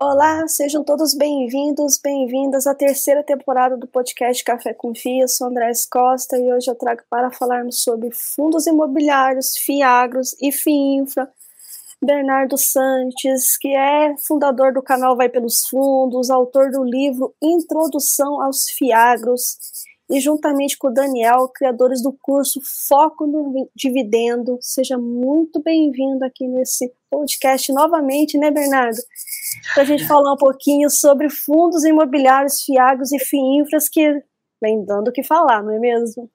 Olá, sejam todos bem-vindos, bem-vindas à terceira temporada do podcast Café com FIA. Eu sou Andrés Costa e hoje eu trago para falarmos sobre fundos imobiliários, FIAGROS e FIINFRA. Bernardo Santos, que é fundador do canal Vai Pelos Fundos, autor do livro Introdução aos FIAGROS, e juntamente com o Daniel, criadores do curso Foco no Dividendo. Seja muito bem-vindo aqui nesse podcast novamente, né, Bernardo? para a gente falar um pouquinho sobre fundos imobiliários, FIAGOS e FIINFRAS, que vem dando o que falar, não é mesmo?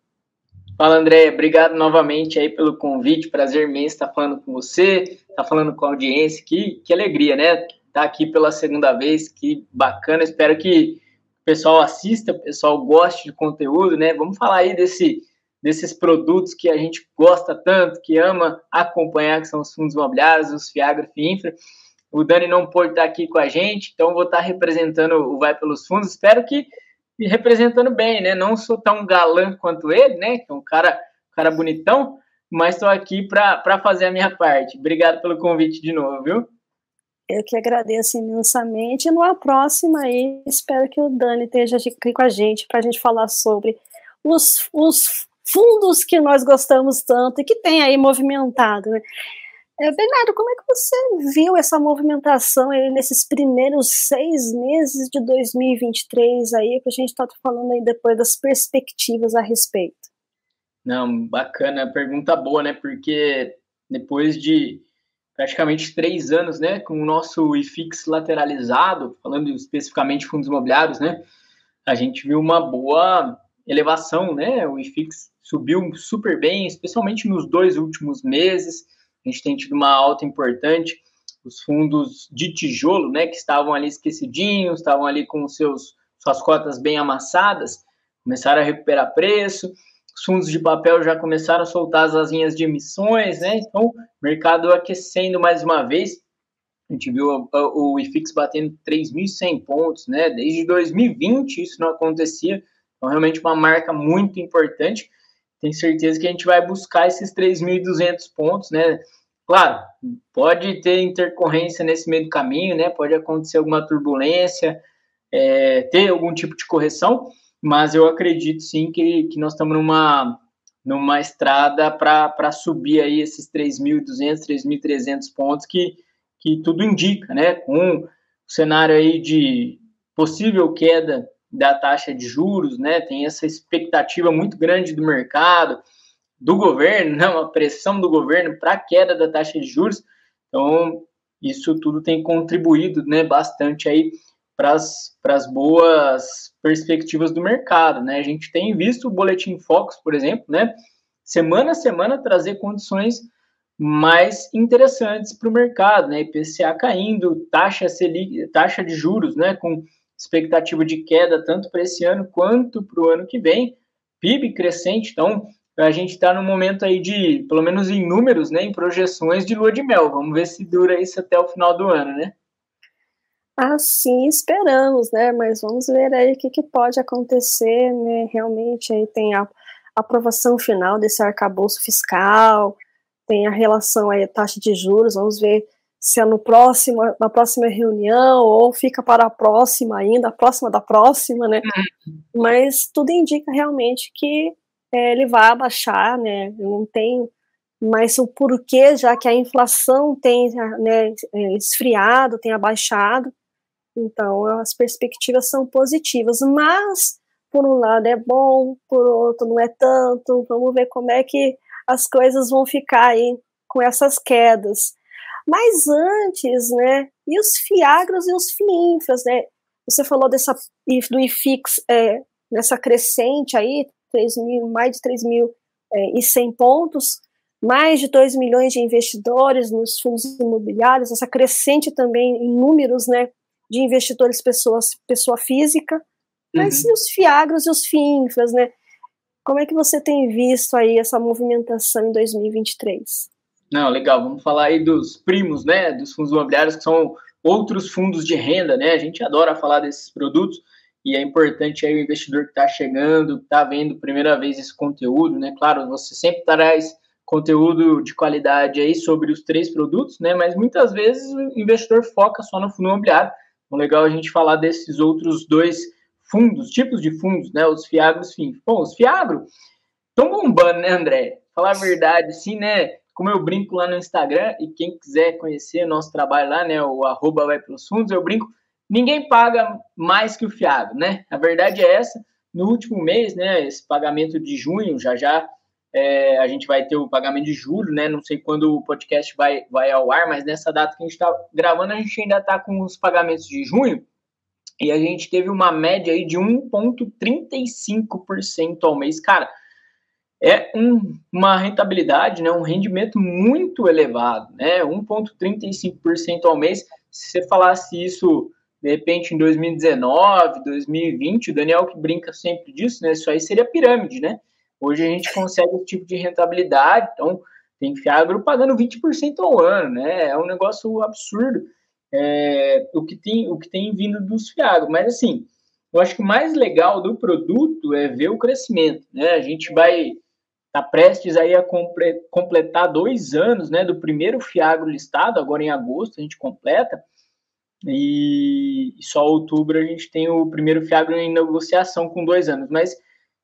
Fala, André. Obrigado novamente aí pelo convite. Prazer imenso estar falando com você, estar falando com a audiência. Que, que alegria, né? Estar tá aqui pela segunda vez. Que bacana. Espero que o pessoal assista, o pessoal goste de conteúdo, né? Vamos falar aí desse, desses produtos que a gente gosta tanto, que ama acompanhar, que são os fundos imobiliários, os FIAGRA, FIINFRA. O Dani não pôde estar aqui com a gente, então vou estar representando o Vai Pelos Fundos. Espero que representando bem, né? Não sou tão galã quanto ele, né? Que é um cara, um cara bonitão, mas estou aqui para fazer a minha parte. Obrigado pelo convite de novo, viu? Eu que agradeço imensamente. E numa próxima aí, espero que o Dani esteja aqui com a gente para a gente falar sobre os, os fundos que nós gostamos tanto e que tem aí movimentado, né? É, Bernardo, como é que você viu essa movimentação aí nesses primeiros seis meses de 2023 aí, que a gente está falando aí depois das perspectivas a respeito? Não, bacana, pergunta boa, né? Porque depois de praticamente três anos, né, com o nosso IFIX lateralizado, falando especificamente de fundos imobiliários, né, a gente viu uma boa elevação, né? O IFIX subiu super bem, especialmente nos dois últimos meses a gente tem tido uma alta importante. Os fundos de tijolo, né, que estavam ali esquecidinhos, estavam ali com seus, suas cotas bem amassadas, começaram a recuperar preço. Os fundos de papel já começaram a soltar as asinhas de emissões, né? Então, mercado aquecendo mais uma vez. A gente viu o IFIX batendo 3.100 pontos, né? Desde 2020 isso não acontecia. Então, realmente uma marca muito importante tenho certeza que a gente vai buscar esses 3.200 pontos, né? Claro, pode ter intercorrência nesse meio do caminho, né? Pode acontecer alguma turbulência, é, ter algum tipo de correção, mas eu acredito sim que, que nós estamos numa, numa estrada para subir aí esses 3.200, 3.300 pontos que, que tudo indica, né? Com o cenário aí de possível queda da taxa de juros, né? Tem essa expectativa muito grande do mercado, do governo, né? Uma pressão do governo para a queda da taxa de juros. Então, isso tudo tem contribuído, né, bastante aí para as boas perspectivas do mercado, né? A gente tem visto o boletim Focus, por exemplo, né, semana a semana trazer condições mais interessantes para o mercado, né? IPCA caindo, taxa Selic, taxa de juros, né, com expectativa de queda tanto para esse ano quanto para o ano que vem, PIB crescente, então a gente está no momento aí de, pelo menos em números, né, em projeções de lua de mel. Vamos ver se dura isso até o final do ano, né? Assim esperamos, né? Mas vamos ver aí o que, que pode acontecer, né? Realmente aí tem a aprovação final desse arcabouço fiscal, tem a relação aí taxa de juros, vamos ver se é no próximo, na próxima reunião ou fica para a próxima ainda, a próxima da próxima, né? Uhum. Mas tudo indica realmente que é, ele vai abaixar, né? Não tem mais o porquê, já que a inflação tem né, é, esfriado, tem abaixado. Então, as perspectivas são positivas, mas por um lado é bom, por outro não é tanto. Vamos ver como é que as coisas vão ficar aí com essas quedas. Mas antes, né, e os fiagros e os fiinfras, né, você falou dessa, do IFIX, é, nessa crescente aí, 3 mil, mais de 3 mil é, e 100 pontos, mais de 2 milhões de investidores nos fundos imobiliários, essa crescente também em números, né, de investidores pessoas, pessoa física, mas uhum. e os fiagros e os fiinfras, né, como é que você tem visto aí essa movimentação em 2023? Não, legal. Vamos falar aí dos primos, né? Dos fundos imobiliários, que são outros fundos de renda, né? A gente adora falar desses produtos e é importante aí o investidor que está chegando, está vendo primeira vez esse conteúdo, né? Claro, você sempre traz conteúdo de qualidade aí sobre os três produtos, né? Mas muitas vezes o investidor foca só no fundo imobiliário, Então, legal a gente falar desses outros dois fundos, tipos de fundos, né? Os fiagros FINFRA. Bom, os fiagro estão bombando, né, André? Falar a verdade, sim, né? Como eu brinco lá no Instagram, e quem quiser conhecer nosso trabalho lá, né? O arroba vai pelos fundos, eu brinco, ninguém paga mais que o fiagro, né? A verdade é essa. No último mês, né? Esse pagamento de junho, já já é, a gente vai ter o pagamento de julho, né? Não sei quando o podcast vai, vai ao ar, mas nessa data que a gente está gravando, a gente ainda está com os pagamentos de junho e a gente teve uma média aí de 1,35% ao mês. Cara, é um, uma rentabilidade, né? Um rendimento muito elevado, né? 1,35% ao mês. Se você falasse isso de repente em 2019, 2020, o Daniel que brinca sempre disso, né? Isso aí seria pirâmide, né? Hoje a gente consegue esse tipo de rentabilidade, então tem Fiagro pagando 20% ao ano, né? É um negócio absurdo é, o, que tem, o que tem vindo dos Fiagro. Mas assim, eu acho que o mais legal do produto é ver o crescimento, né? A gente vai tá prestes aí a comple completar dois anos, né, do primeiro Fiagro listado, agora em agosto a gente completa, e só outubro a gente tem o primeiro Fiagro em negociação com dois anos, mas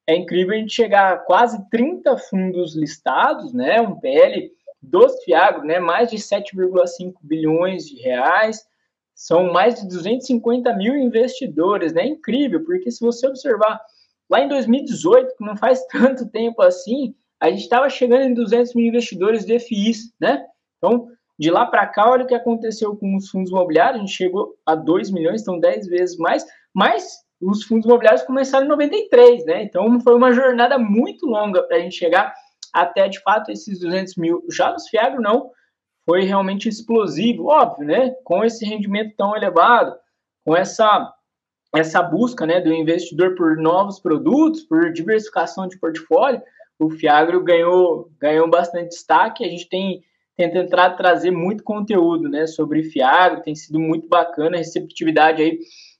é incrível a gente chegar a quase 30 fundos listados, né? Um PL dos Fiagro, né? Mais de 7,5 bilhões de reais. São mais de 250 mil investidores, né? Incrível, porque se você observar lá em 2018, que não faz tanto tempo assim, a gente estava chegando em 200 mil investidores de FIIs, né? Então, de lá para cá, olha o que aconteceu com os fundos imobiliários, a gente chegou a 2 milhões, então 10 vezes mais, mas os fundos imobiliários começaram em 93, né? Então foi uma jornada muito longa para a gente chegar até de fato esses 200 mil. Já nos Fiagro, não, foi realmente explosivo, óbvio, né? Com esse rendimento tão elevado, com essa essa busca, né, do investidor por novos produtos, por diversificação de portfólio, o Fiagro ganhou ganhou bastante destaque. A gente tem tentado trazer muito conteúdo, né, sobre Fiagro, tem sido muito bacana a receptividade aí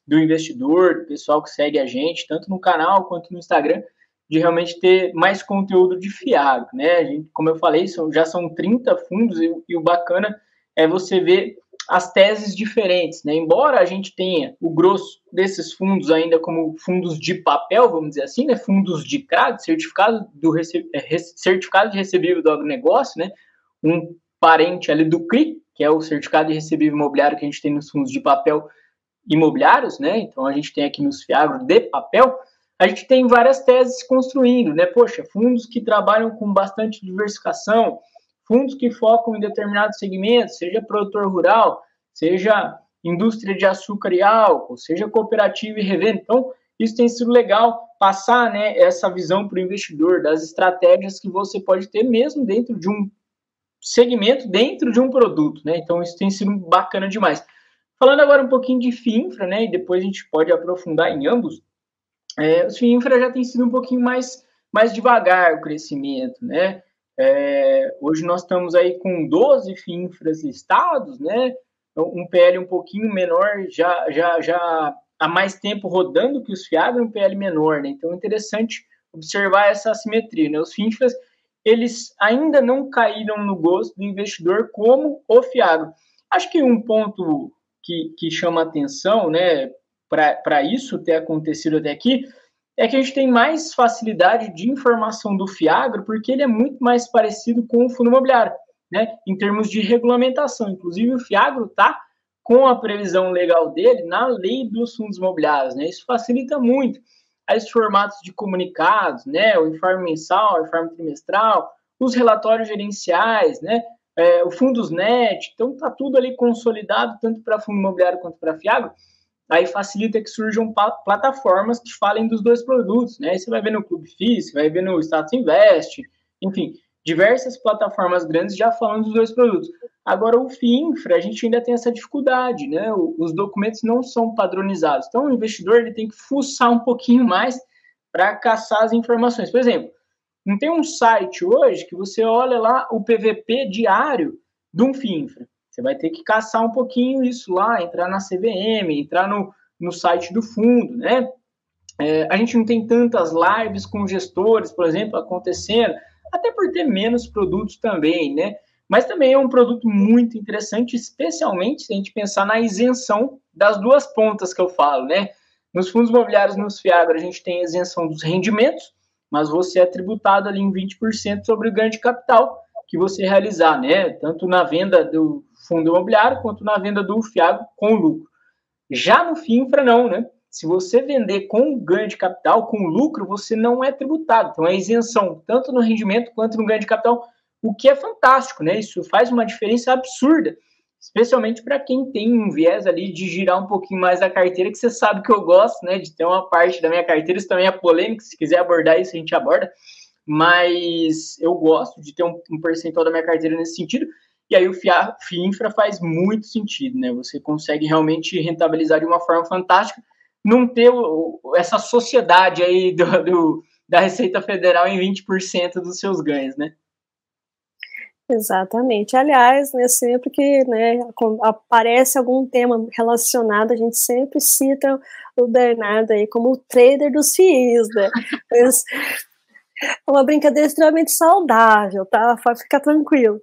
do investidor, do pessoal que segue a gente, tanto no canal quanto no Instagram, de realmente ter mais conteúdo de fiado, né? Gente, como eu falei, são, já são 30 fundos e, e, o bacana é você ver as teses diferentes, né? Embora a gente tenha o grosso desses fundos ainda como fundos de papel, vamos dizer assim, né? Fundos de CRAD, certificado, do rece é, certificado de recebível do agronegócio, né? Um parente ali do CRI, que é o certificado de recebível imobiliário que a gente tem nos fundos de papel, imobiliários, né? Então a gente tem aqui nos Fiagro de papel, a gente tem várias teses construindo, né? Poxa, fundos que trabalham com bastante diversificação, fundos que focam em determinados segmentos, seja produtor rural, seja indústria de açúcar e álcool, seja cooperativa e revenda. Então, isso tem sido legal passar né, essa visão para o investidor das estratégias que você pode ter mesmo dentro de um segmento, dentro de um produto. Né? Então, isso tem sido bacana demais. Falando agora um pouquinho de FIINFRA, né, e depois a gente pode aprofundar em ambos, é, os FIINFRA já tem sido um pouquinho mais, mais devagar o crescimento, né, é, hoje nós estamos aí com 12 FIINFRAs listados, né, um PL um pouquinho menor, já, já, já há mais tempo rodando que os FIAGRO, um PL menor, né, então é interessante observar essa assimetria, né, os FIINFRAs, eles ainda não caíram no gosto do investidor como o FIAGRO. Acho que um ponto que, que chama atenção, né, para isso ter acontecido até aqui, é que a gente tem mais facilidade de informação do Fiagro, porque ele é muito mais parecido com o fundo imobiliário, né, em termos de regulamentação. Inclusive, o Fiagro está com a previsão legal dele na lei dos fundos imobiliários, né, isso facilita muito esses formatos de comunicados, né, o informe mensal, o informe trimestral, os relatórios gerenciais, né, é, o Fundosnet, então está tudo ali consolidado, tanto para fundo imobiliário quanto para Fiagro, aí facilita que surjam plataformas que falem dos dois produtos, né? Aí você vai ver no Clube você vai ver no Status Invest, enfim, diversas plataformas grandes já falando dos dois produtos. Agora, o FIINFRA, a gente ainda tem essa dificuldade, né? Os documentos não são padronizados. Então, o investidor ele tem que fuçar um pouquinho mais para caçar as informações. Por exemplo, não tem um site hoje que você olha lá o PVP diário de um FINFRA. Você vai ter que caçar um pouquinho isso lá, entrar na CVM, entrar no, no site do fundo, né? É, a gente não tem tantas lives com gestores, por exemplo, acontecendo, até por ter menos produtos também, né? Mas também é um produto muito interessante, especialmente se a gente pensar na isenção das duas pontas que eu falo, né? Nos fundos imobiliários, nos FIAGRO, a gente tem isenção dos rendimentos, mas você é tributado ali em 20% sobre o ganho de capital que você realizar, né? Tanto na venda do fundo imobiliário quanto na venda do FIAGRO com lucro. Já no FINFRA, não, né? Se você vender com ganho de capital, com lucro, você não é tributado. Então, é isenção, tanto no rendimento quanto no ganho de capital, o que é fantástico, né? Isso faz uma diferença absurda, especialmente para quem tem um viés ali de girar um pouquinho mais da carteira, que você sabe que eu gosto, né? De ter uma parte da minha carteira, isso também é polêmico, se quiser abordar isso, a gente aborda. Mas eu gosto de ter um, um percentual da minha carteira nesse sentido. E aí o FIINFRA faz muito sentido, né? Você consegue realmente rentabilizar de uma forma fantástica não ter essa sociedade aí do, do, da Receita Federal em 20% dos seus ganhos, né? Exatamente. Aliás, né, sempre que né, aparece algum tema relacionado, a gente sempre cita o Bernardo aí como o trader dos FIIs, né? Mas é uma brincadeira extremamente saudável, tá? Pode ficar tranquilo.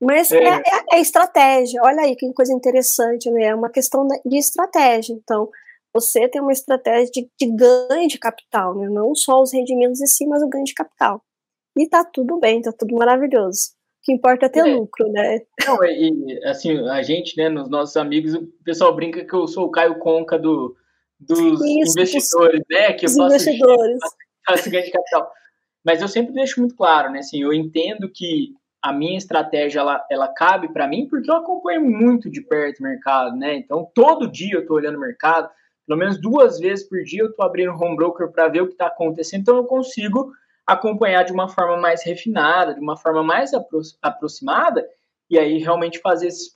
Mas é. É, é, é, estratégia. Olha aí que coisa interessante, né? É uma questão de estratégia. Então, você tem uma estratégia de, de ganho de capital, né? Não só os rendimentos em si, mas o ganho de capital. E tá tudo bem, tá tudo maravilhoso. Que importa é ter é. lucro, né? Não, e assim, a gente, né, nos nossos amigos, o pessoal brinca que eu sou o Caio Conca do, dos Isso, investidores, dos, né? Que eu faço, investidores. faço ganho de capital. Mas eu sempre deixo muito claro, né? Assim, eu entendo que a minha estratégia ela, ela cabe para mim porque eu acompanho muito de perto o mercado, né? Então todo dia eu estou olhando o mercado, pelo menos duas vezes por dia eu estou abrindo o home broker para ver o que está acontecendo, então eu consigo acompanhar de uma forma mais refinada, de uma forma mais apro aproximada, e aí realmente fazer esses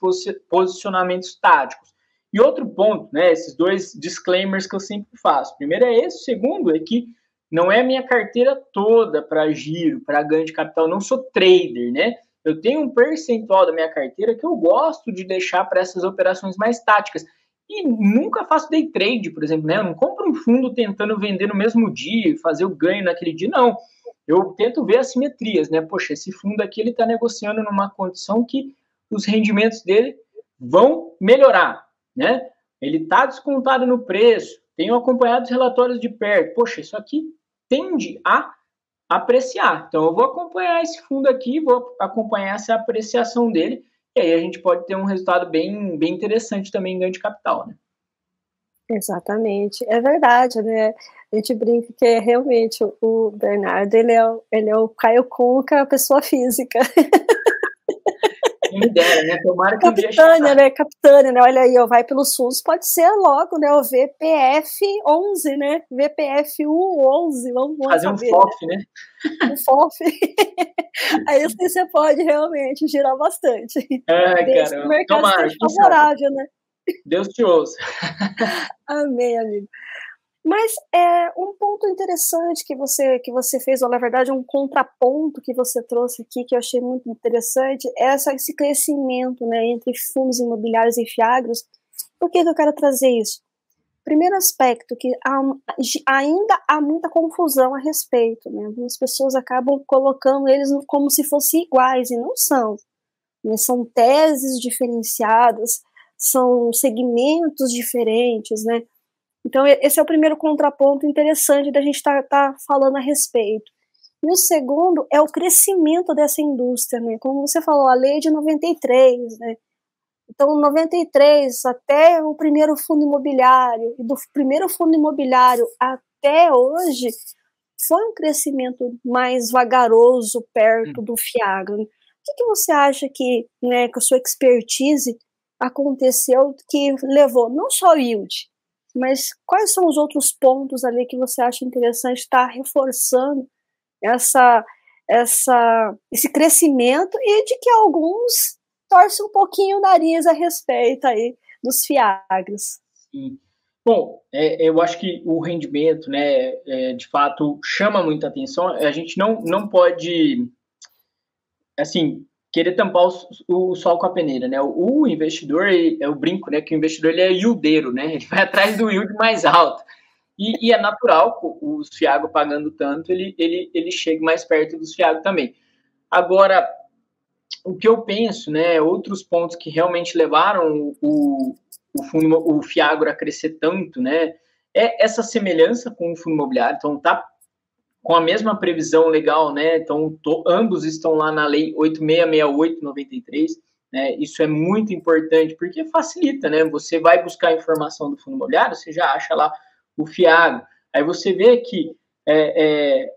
posicionamentos táticos. E outro ponto, né, esses dois disclaimers que eu sempre faço. Primeiro é esse, segundo é que não é a minha carteira toda para giro, para ganho de capital, eu não sou trader, né? Eu tenho um percentual da minha carteira que eu gosto de deixar para essas operações mais táticas. E nunca faço day trade, por exemplo, né? Eu não compro um fundo tentando vender no mesmo dia fazer o ganho naquele dia, não. Eu tento ver assimetrias, né? Poxa, esse fundo aqui ele está negociando numa condição que os rendimentos dele vão melhorar, né? Ele está descontado no preço, tenho acompanhado os relatórios de perto. Poxa, isso aqui tende a apreciar. Então, eu vou acompanhar esse fundo aqui, vou acompanhar essa apreciação dele e aí a gente pode ter um resultado bem, bem interessante também em ganho de capital, né? Exatamente, é verdade, né? A gente brinca que é realmente o Bernardo, ele é, ele é o Caio Conca, pessoa física. Quem dera, né? Tomara que Capitânia, né? Capitânia, né? Olha aí, ó, vai pelos SUS, pode ser logo, né? O VPF 11, né? VPF 11, vamos, vamos Fazer saber, um FOF, né? Um FOF. aí assim você pode realmente girar bastante. É, cara. O mercado Tomara, favorável, né? Deus te ouça. Amém, amigo. Mas é um ponto interessante que você que você fez, ou na verdade um contraponto que você trouxe aqui que eu achei muito interessante, é esse crescimento, né, entre fundos imobiliários e fiagros. Por que, que eu quero trazer isso? Primeiro aspecto que há, ainda há muita confusão a respeito, né? Algumas pessoas acabam colocando eles como se fossem iguais e não são. Né? São teses diferenciadas, são segmentos diferentes, né? Então, esse é o primeiro contraponto interessante da gente estar tá, tá falando a respeito. E o segundo é o crescimento dessa indústria, né? Como você falou, a lei de 93, né? Então, 93 até o primeiro fundo imobiliário, e do primeiro fundo imobiliário até hoje, foi um crescimento mais vagaroso perto hum. do Fiagro. O que, que você acha que, né, com a sua expertise, aconteceu que levou não só o yield, mas quais são os outros pontos ali que você acha interessante estar reforçando essa, essa, esse crescimento e de que alguns torcem um pouquinho o nariz a respeito aí dos fiagros? Sim. Bom, é, eu acho que o rendimento, né, é, de fato, chama muita atenção. A gente não, não pode, assim, querer tampar o, o, sol com a peneira, né? O, investidor, é o brinco, né? Que o investidor ele é yieldeiro, né? Ele vai atrás do yield mais alto. E, e é natural, o Fiago pagando tanto, ele, ele, ele chega mais perto dos Fiago também. Agora, o que eu penso, né, outros pontos que realmente levaram o, o fundo, o Fiagro a crescer tanto, né, é essa semelhança com o fundo imobiliário. Então, tá com a mesma previsão legal, né? Então, to, ambos estão lá na lei 8668-93. Né? Isso é muito importante porque facilita, né? Você vai buscar informação do fundo imobiliário, você já acha lá o FIAGRO. Aí você vê que é, é,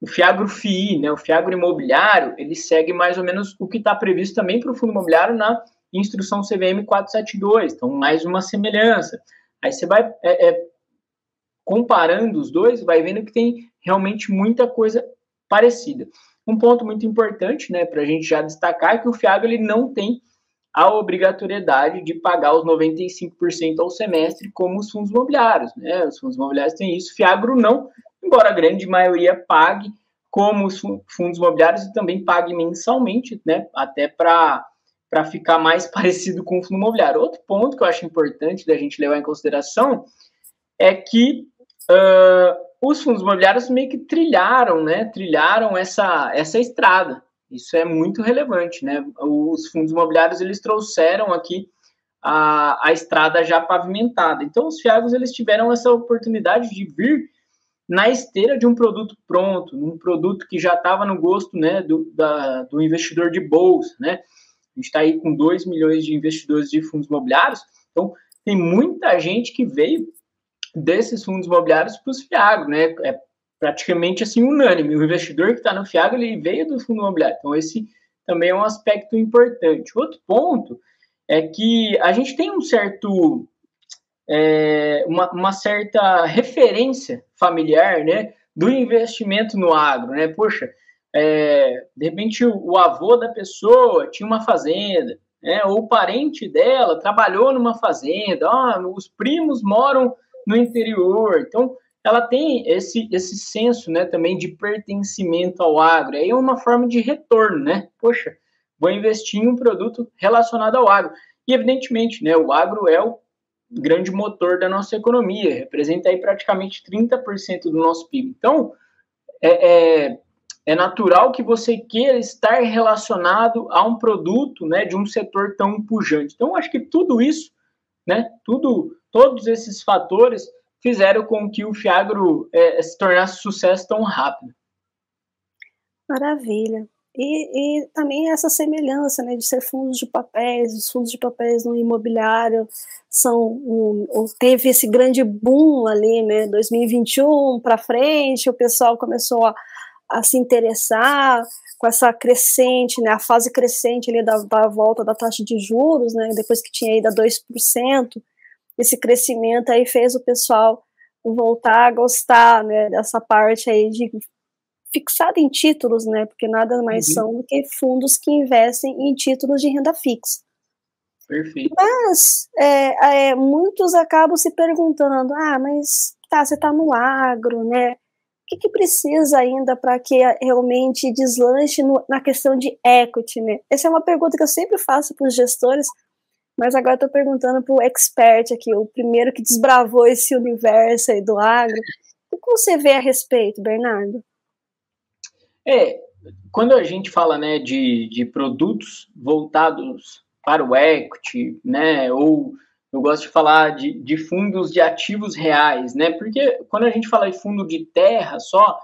o FIAGRO FII, né? O FIAGRO imobiliário, ele segue mais ou menos o que está previsto também para o fundo imobiliário na instrução CVM 472. Então, mais uma semelhança. Aí você vai é, é comparando os dois, vai vendo que tem realmente muita coisa parecida. Um ponto muito importante, né, para a gente já destacar, é que o FIAG ele não tem a obrigatoriedade de pagar os 95% ao semestre, como os fundos imobiliários. Né? Os fundos imobiliários têm isso, Fiagro não, embora a grande maioria pague, como os fundos imobiliários, e também pague mensalmente, né? até para ficar mais parecido com o fundo imobiliário. Outro ponto que eu acho importante da gente levar em consideração é que uh, os fundos imobiliários meio que trilharam, né? Trilharam essa, essa estrada. Isso é muito relevante, né? Os fundos imobiliários eles trouxeram aqui a, a estrada já pavimentada. Então, os fiagos eles tiveram essa oportunidade de vir na esteira de um produto pronto, um produto que já estava no gosto né, do, da, do investidor de bolsa. Né? A gente está aí com 2 milhões de investidores de fundos imobiliários, então tem muita gente que veio desses fundos imobiliários para os FIAGRO, né? É praticamente assim unânime. O investidor que está no FIAGRO ele veio do fundo imobiliário. Então, esse também é um aspecto importante. Outro ponto é que a gente tem um certo. É, uma, uma, certa referência familiar, né, do investimento no agro, né? Poxa, é, de repente o, o, avô da pessoa tinha uma fazenda, né? Ou o parente dela trabalhou numa fazenda. Ah, os primos moram no interior. Então, ela tem esse, esse senso né, também de pertencimento ao agro. Aí é uma forma de retorno, né? Poxa, vou investir em um produto relacionado ao agro. E, evidentemente, né, o agro é o grande motor da nossa economia, representa aí praticamente 30% do nosso PIB. Então, é, é, é, natural que você queira estar relacionado a um produto né, de um setor tão pujante. Então, acho que tudo isso, né, tudo Todos esses fatores fizeram com que o Fiagro é, se tornasse sucesso tão rápido. Maravilha. E, e, também essa semelhança né, de ser fundos de papéis, os fundos de papéis no imobiliário são um, teve esse grande boom ali, né, 2021 para frente, o pessoal começou a, a, se interessar com essa crescente, né, a fase crescente ali da, da volta da taxa de juros, né, depois que tinha ido a 2%, esse crescimento aí fez o pessoal voltar a gostar, né, dessa parte aí de fixado em títulos, né, porque nada mais uhum. são do que fundos que investem em títulos de renda fixa. Perfeito. Mas é, é, muitos acabam se perguntando, ah, mas tá, você está no agro, né? Que, que precisa ainda para que realmente deslanche no, na questão de equity, né? Essa é uma pergunta que eu sempre faço para os gestores, mas agora estou perguntando para o expert aqui, o primeiro que desbravou esse universo aí do agro. O que você vê a respeito, Bernardo? É, quando a gente fala né, de, de produtos voltados para o equity, né, ou eu gosto de falar de, de fundos de ativos reais, né, porque quando a gente fala de fundo de terra só,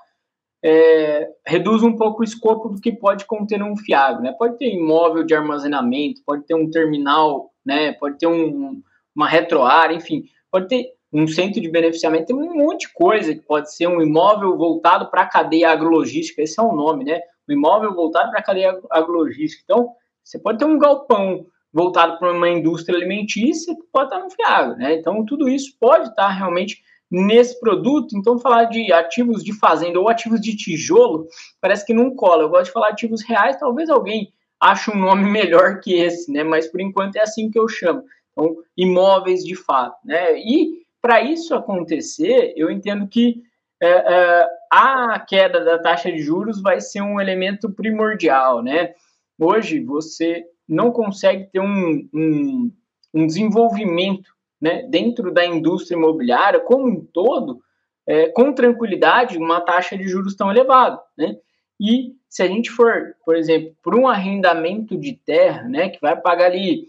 é, reduz um pouco o escopo do que pode conter um fiado, né? Pode ter imóvel de armazenamento, pode ter um terminal né? Pode ter um, uma retroárea, enfim, pode ter um centro de beneficiamento, tem um monte de coisa que pode ser um imóvel voltado para a cadeia agrologística, esse é o nome, né? Um imóvel voltado para a cadeia agrologística. Então, você pode ter um galpão voltado para uma indústria alimentícia que pode estar no fiado, né? Então, tudo isso pode estar realmente nesse produto. Então, falar de ativos de fazenda ou ativos de tijolo parece que não cola. Eu gosto de falar ativos reais, talvez alguém acho um nome melhor que esse, né? Mas por enquanto é assim que eu chamo. Então, imóveis de fato, né? E para isso acontecer, eu entendo que é, é, a queda da taxa de juros vai ser um elemento primordial, né? Hoje você não consegue ter um, um, um desenvolvimento né, dentro da indústria imobiliária como um todo, é, com tranquilidade, uma taxa de juros tão elevada, né? E se a gente for, por exemplo, por um arrendamento de terra, né, que vai pagar ali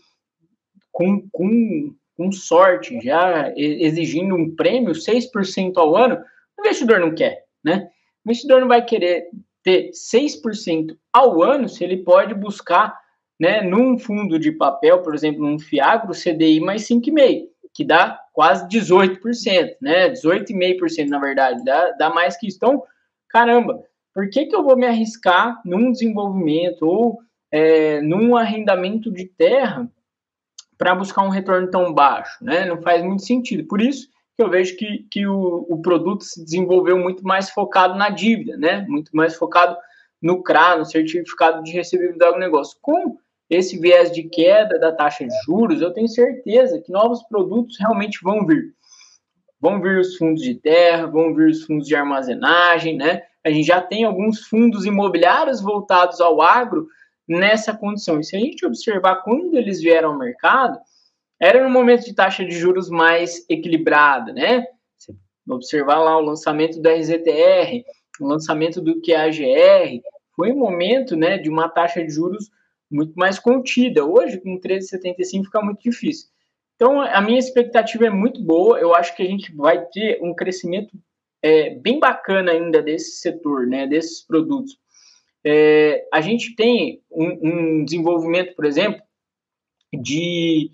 com, com, com sorte, já exigindo um prêmio, 6% ao ano, o investidor não quer, né? O investidor não vai querer ter 6% ao ano se ele pode buscar, né, num fundo de papel, por exemplo, num Fiagro, CDI mais 5,5%, que dá quase 18%, né? 18,5% na verdade, dá, dá mais que isso. Então, caramba, por que, que eu vou me arriscar num desenvolvimento ou é, num arrendamento de terra para buscar um retorno tão baixo? Né? Não faz muito sentido. Por isso que eu vejo que, que o, o produto se desenvolveu muito mais focado na dívida, né? muito mais focado no CRA, no certificado de recebível do agronegócio. Com esse viés de queda da taxa de juros, eu tenho certeza que novos produtos realmente vão vir. Vão vir os fundos de terra, vão vir os fundos de armazenagem, né? a gente já tem alguns fundos imobiliários voltados ao agro nessa condição. E se a gente observar quando eles vieram ao mercado, era no momento de taxa de juros mais equilibrada, né? Observar lá o lançamento do RZTR, o lançamento do QAGR, foi um momento, né, de uma taxa de juros muito mais contida. Hoje, com 13,75 fica muito difícil. Então, a minha expectativa é muito boa. Eu acho que a gente vai ter um crescimento é, bem bacana ainda desse setor, né, desses produtos. É, a gente tem um, um, desenvolvimento, por exemplo, de,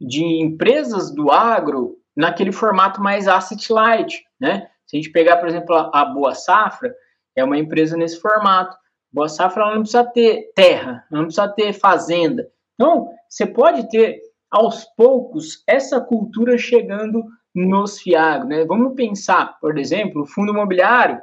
de empresas do agro naquele formato mais asset light, né? Se a gente pegar, por exemplo, a, a Boa Safra, é uma empresa nesse formato. Boa Safra não precisa ter terra, não precisa ter fazenda. Então, você pode ter aos poucos essa cultura chegando nos FIAG. Né? Vamos pensar, por exemplo, o fundo imobiliário,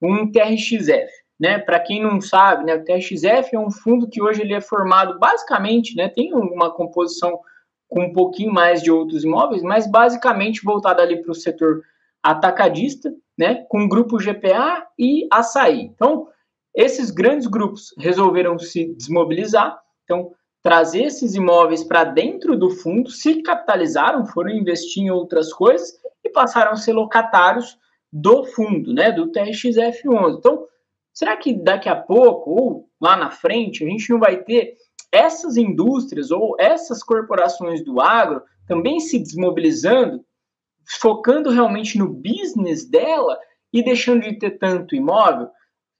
um TRXF. Né? Para quem não sabe, né, o TRXF é um fundo que hoje ele é formado basicamente, né, tem uma composição com um pouquinho mais de outros imóveis, mas basicamente voltado ali para o setor atacadista, né, com grupo GPA e açaí. Então, esses grandes grupos resolveram se desmobilizar, então trazer esses imóveis para dentro do fundo, se capitalizaram, foram investir em outras coisas e passaram a ser locatários do fundo, né, do TRXF11. Então, será que daqui a pouco ou lá na frente a gente não vai ter essas indústrias ou essas corporações do agro também se desmobilizando, focando realmente no business dela e deixando de ter tanto imóvel?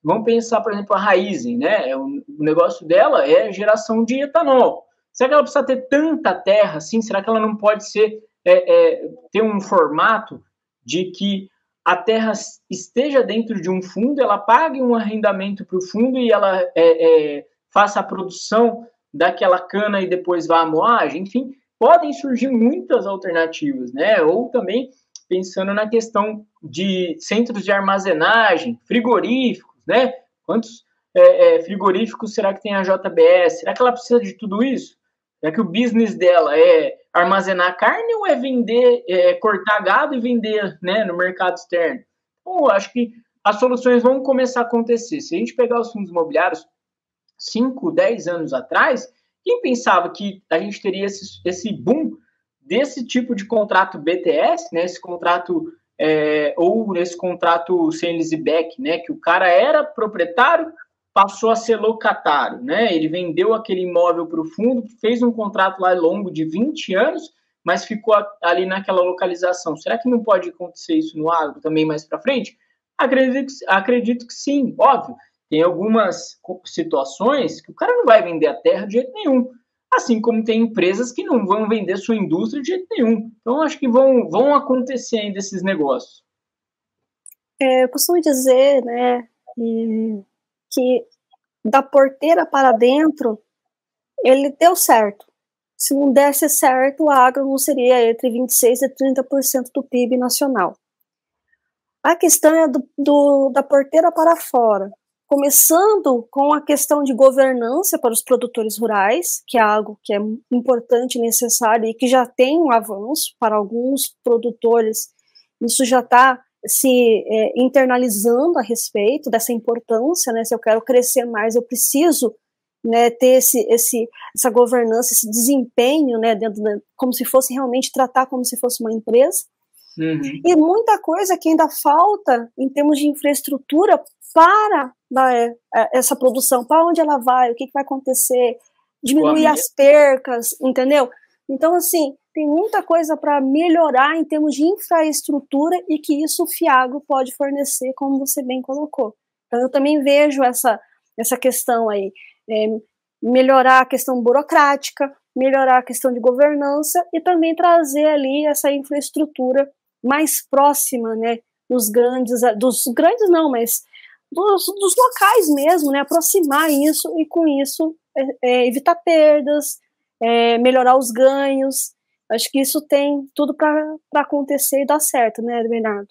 Vamos pensar, por exemplo, a Raizen, né? É o negócio dela é geração de etanol. Será que ela precisa ter tanta terra assim? Será que ela não pode ser é, é, ter um formato de que a terra esteja dentro de um fundo, ela pague um arrendamento para o fundo e ela é, é, faça a produção daquela cana e depois vá à moagem? Enfim, podem surgir muitas alternativas, né? Ou também pensando na questão de centros de armazenagem, frigoríficos né? Quantos é, é, frigoríficos será que tem a JBS? Será que ela precisa de tudo isso? Será que o business dela é armazenar carne ou é vender, é, cortar gado e vender né, no mercado externo? Então, eu acho que as soluções vão começar a acontecer. Se a gente pegar os fundos imobiliários 5, 10 anos atrás, quem pensava que a gente teria esse, esse boom desse tipo de contrato BTS, né, esse contrato é, ou nesse contrato sem leaseback, né, que o cara era proprietário, passou a ser locatário, né, ele vendeu aquele imóvel para o fundo, fez um contrato lá longo de 20 anos, mas ficou ali naquela localização. Será que não pode acontecer isso no agro também mais para frente? Acredito, acredito que sim, óbvio. Tem algumas situações que o cara não vai vender a terra de jeito nenhum assim como tem empresas que não vão vender sua indústria de jeito nenhum. Então, acho que vão, vão acontecer ainda esses negócios. É, eu costumo dizer, né, que da porteira para dentro, ele deu certo. Se não desse certo, o agro não seria entre 26% e 30% do PIB nacional. A questão é do, do, da porteira para fora começando com a questão de governança para os produtores rurais, que é algo que é importante e necessário e que já tem um avanço para alguns produtores. Isso já está se é, internalizando a respeito dessa importância, né? Se eu quero crescer mais, eu preciso né, ter esse, esse, essa governança, esse desempenho, né, dentro da, como se fosse realmente tratar como se fosse uma empresa. Uhum. E muita coisa que ainda falta em termos de infraestrutura para né, essa produção, para onde ela vai, o que, que vai acontecer, diminuir as percas, entendeu? Então, assim, tem muita coisa para melhorar em termos de infraestrutura e que isso o Fiagro pode fornecer, como você bem colocou. Então, eu também vejo essa, essa questão aí, é, melhorar a questão burocrática, melhorar a questão de governança e também trazer ali essa infraestrutura mais próxima, né, dos grandes, dos grandes não, mas dos, dos locais mesmo, né, aproximar isso e com isso é, é, evitar perdas, é, melhorar os ganhos. Acho que isso tem tudo para acontecer e dar certo, né, Bernardo?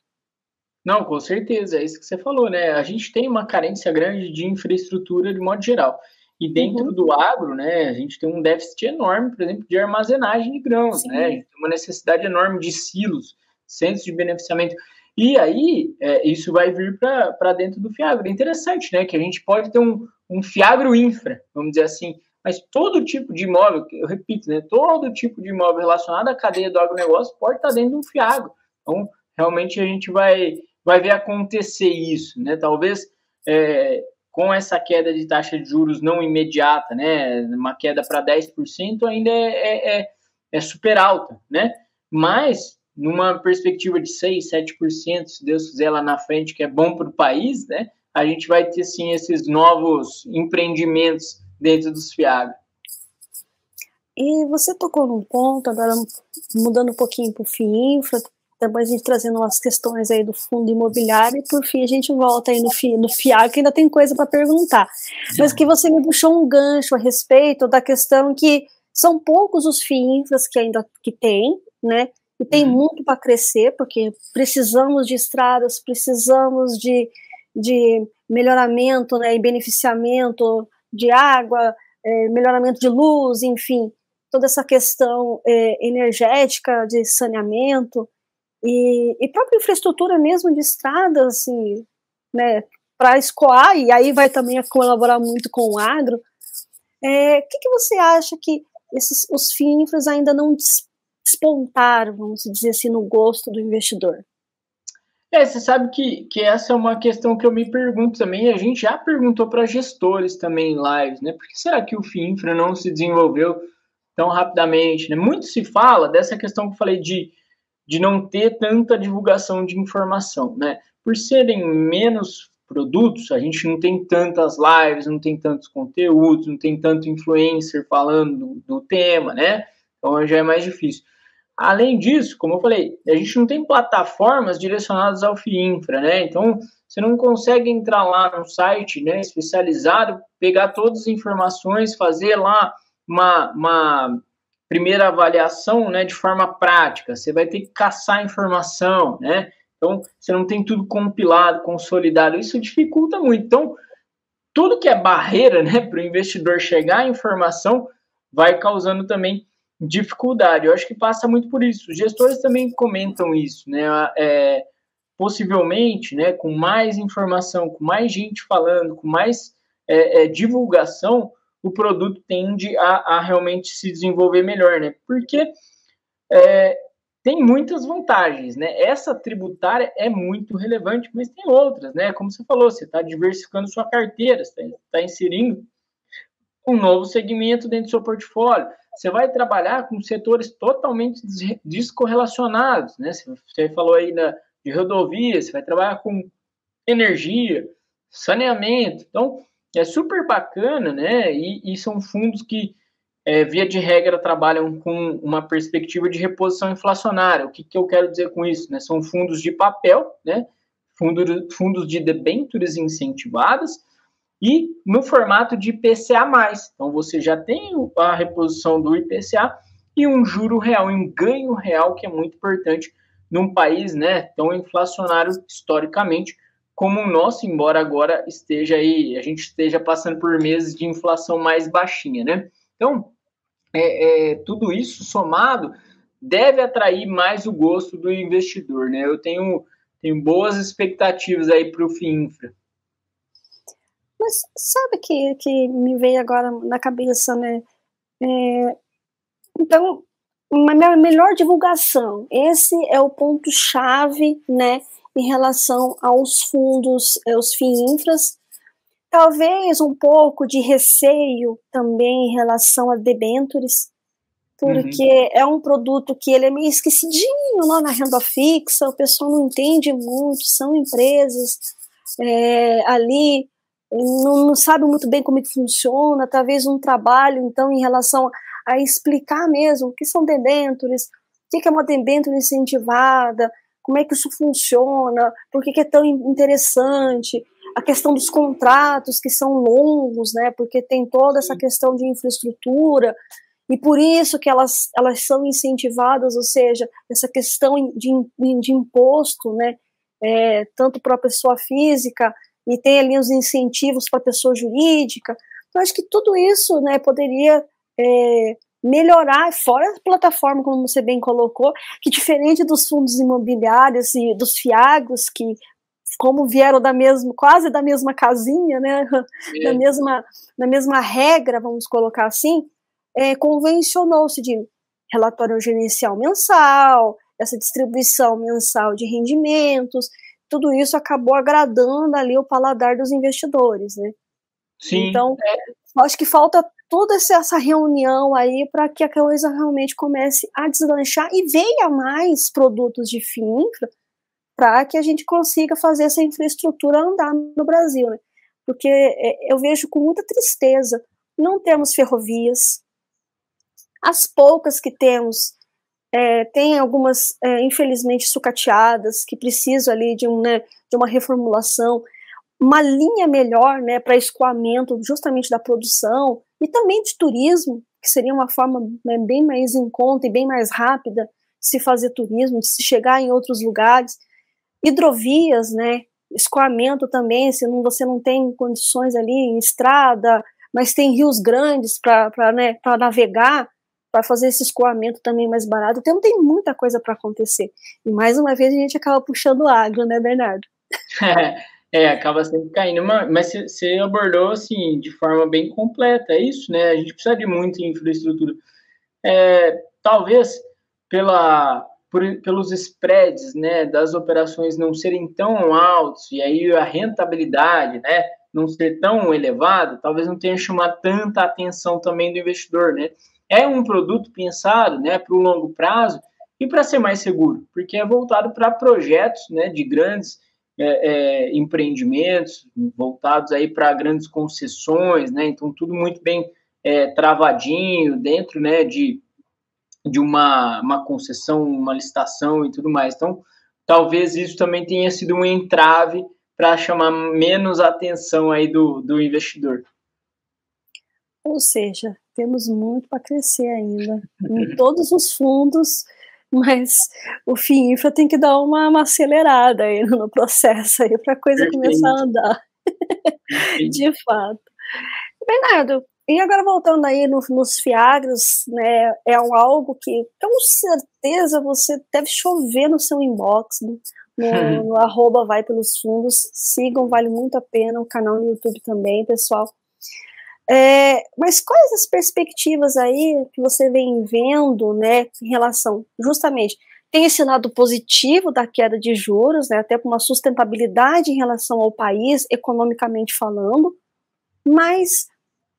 Não, com certeza, é isso que você falou, né? A gente tem uma carência grande de infraestrutura de modo geral. E dentro uhum. do agro, né, a gente tem um déficit enorme, por exemplo, de armazenagem de grãos, Sim. né? A gente tem uma necessidade enorme de silos, centros de beneficiamento. E aí, é, isso vai vir para dentro do Fiagro. É interessante, né? Que a gente pode ter um, um Fiagro infra, vamos dizer assim, mas todo tipo de imóvel, eu repito, né? Todo tipo de imóvel relacionado à cadeia do agronegócio pode estar dentro de um Fiagro. Então, realmente a gente vai, vai ver acontecer isso, né? Talvez é, com essa queda de taxa de juros não imediata, né? Uma queda para 10% ainda é, é, é, é super alta, né? Mas numa perspectiva de 6, 7%, se Deus quiser lá na frente, que é bom para o país, né? A gente vai ter sim esses novos empreendimentos dentro dos FIAG. E você tocou num ponto, agora mudando um pouquinho para o FIINFRA, depois a gente trazendo umas questões aí do fundo imobiliário, e por fim a gente volta aí no, FI, no FIAG, que ainda tem coisa para perguntar. Mas que você me puxou um gancho a respeito da questão que são poucos os FIINFRAs que ainda que tem, né? E tem uhum. muito para crescer, porque precisamos de estradas, precisamos de, de melhoramento né, e beneficiamento de água, é, melhoramento de luz, enfim, toda essa questão é, energética, de saneamento, e, e própria infraestrutura mesmo de estradas, assim, né, para escoar, e aí vai também colaborar muito com o agro. O é, que, que você acha que esses, os FINFRAs ainda não despontaram, vamos dizer assim, no gosto do investidor? É, você sabe que, que essa é uma questão que eu me pergunto também, a gente já perguntou para gestores também em lives, né? Por que será que o FINFRA não se desenvolveu tão rapidamente? Né? Muito se fala dessa questão que eu falei de, de não ter tanta divulgação de informação, né? Por serem menos produtos, a gente não tem tantas lives, não tem tantos conteúdos, não tem tanto influencer falando do, do tema, né? Então já é mais difícil. Além disso, como eu falei, a gente não tem plataformas direcionadas ao FIINFRA, né? Então, você não consegue entrar lá no site né, especializado, pegar todas as informações, fazer lá uma, uma primeira avaliação né, de forma prática. Você vai ter que caçar informação, né? Então, você não tem tudo compilado, consolidado. Isso dificulta muito. Então, tudo que é barreira né, para o investidor chegar à informação vai causando também dificuldade. Eu acho que passa muito por isso. Os gestores também comentam isso, né? É, possivelmente, né, com mais informação, com mais gente falando, com mais é, é, divulgação, o produto tende a, a, realmente se desenvolver melhor, né? Porque é, tem muitas vantagens, né? Essa tributária é muito relevante, mas tem outras, né? Como você falou, você está diversificando sua carteira, está tá inserindo um novo segmento dentro do seu portfólio você vai trabalhar com setores totalmente descorrelacionados, né? Você falou aí da, de rodovias, você vai trabalhar com energia, saneamento. Então, é super bacana, né? E, e são fundos que, é, via de regra, trabalham com uma perspectiva de reposição inflacionária. O que, que eu quero dizer com isso? Né? São fundos de papel, né? Fundo, fundos de debêntures incentivadas, e no formato de IPCA+. Então você já tem a reposição do IPCA e um juro real, um ganho real que é muito importante num país, né, tão inflacionário historicamente como o nosso, embora agora esteja aí, a gente esteja passando por meses de inflação mais baixinha, né? Então, é, é, tudo isso somado deve atrair mais o gosto do investidor, né? Eu tenho, tenho boas expectativas aí para o FIINFRA. Mas sabe que, que me veio agora na cabeça, né? É, então, uma melhor divulgação. Esse é o ponto chave, né, em relação aos fundos, aos FIINFRAs, talvez um pouco de receio também em relação a debentures, porque uhum. é um produto que ele é meio esquecidinho lá na renda fixa, o pessoal não entende muito, são empresas é, ali, não, não sabe muito bem como que funciona, talvez um trabalho, então, em relação a explicar mesmo o que são debêntures, o que é uma debênture incentivada, como é que isso funciona, por que, é tão interessante, a questão dos contratos que são longos, né, porque tem toda essa questão de infraestrutura, e por isso que elas, elas são incentivadas, ou seja, essa questão de, de imposto, né, é, tanto para a pessoa física, e tem ali os incentivos para a pessoa jurídica, então acho que tudo isso, né, poderia é, melhorar, fora a plataforma, como você bem colocou, que diferente dos fundos imobiliários e dos fiagos, que como vieram da mesma, quase da mesma casinha, né, é. da, mesma, da mesma regra, vamos colocar assim, é, convencionou-se de relatório gerencial mensal, essa distribuição mensal de rendimentos, tudo isso acabou agradando ali o paladar dos investidores, né? Sim. Então, é. acho que falta toda essa reunião aí para que a coisa realmente comece a deslanchar e venha mais produtos de FIINFRA para que a gente consiga fazer essa infraestrutura andar no Brasil, né? Porque é, eu vejo com muita tristeza, não temos ferrovias, as poucas que temos é, tem algumas, é, infelizmente, sucateadas, que precisam ali de, um, né, de uma reformulação, uma linha melhor né, para escoamento justamente da produção, e também de turismo, que seria uma forma né, bem mais em conta e bem mais rápida de se fazer turismo, de se chegar em outros lugares. Hidrovias, né, escoamento também, se não, você não tem condições ali em estrada, mas tem rios grandes para né, navegar, para fazer esse escoamento também mais barato. Então tem muita coisa para acontecer. E mais uma vez a gente acaba puxando o agro, né, Bernardo? É, acaba sempre caindo, mas você abordou assim de forma bem completa, é isso, né? A gente precisa de muita infraestrutura. É, talvez pela, por, pelos spreads, né, das operações não serem tão altos e aí a rentabilidade, né, não ser tão elevada, talvez não tenha chamado tanta atenção também do investidor, né? É um produto pensado, né, para o longo prazo e para ser mais seguro, porque é voltado para projetos, né, de grandes é, é, empreendimentos voltados aí para grandes concessões, né? Então tudo muito bem é, travadinho dentro, né? De, de uma, uma concessão, uma licitação e tudo mais. Então talvez isso também tenha sido um entrave para chamar menos atenção aí do, do investidor. Ou seja, temos muito para crescer ainda em todos os fundos mas o FIINFRA tem que dar uma, uma acelerada aí no processo aí para a coisa Perfeito. começar a andar. de fato. Bernardo, e agora voltando aí no, nos Fiagros, né, é um, algo que com certeza você deve chover no seu inbox, no, no, no arroba vai pelos fundos, sigam, vale muito a pena, o canal no YouTube também, pessoal. É, mas quais as perspectivas aí que você vem vendo, né, em relação, justamente, tem esse lado positivo da queda de juros, né, até com uma sustentabilidade em relação ao país, economicamente falando, mas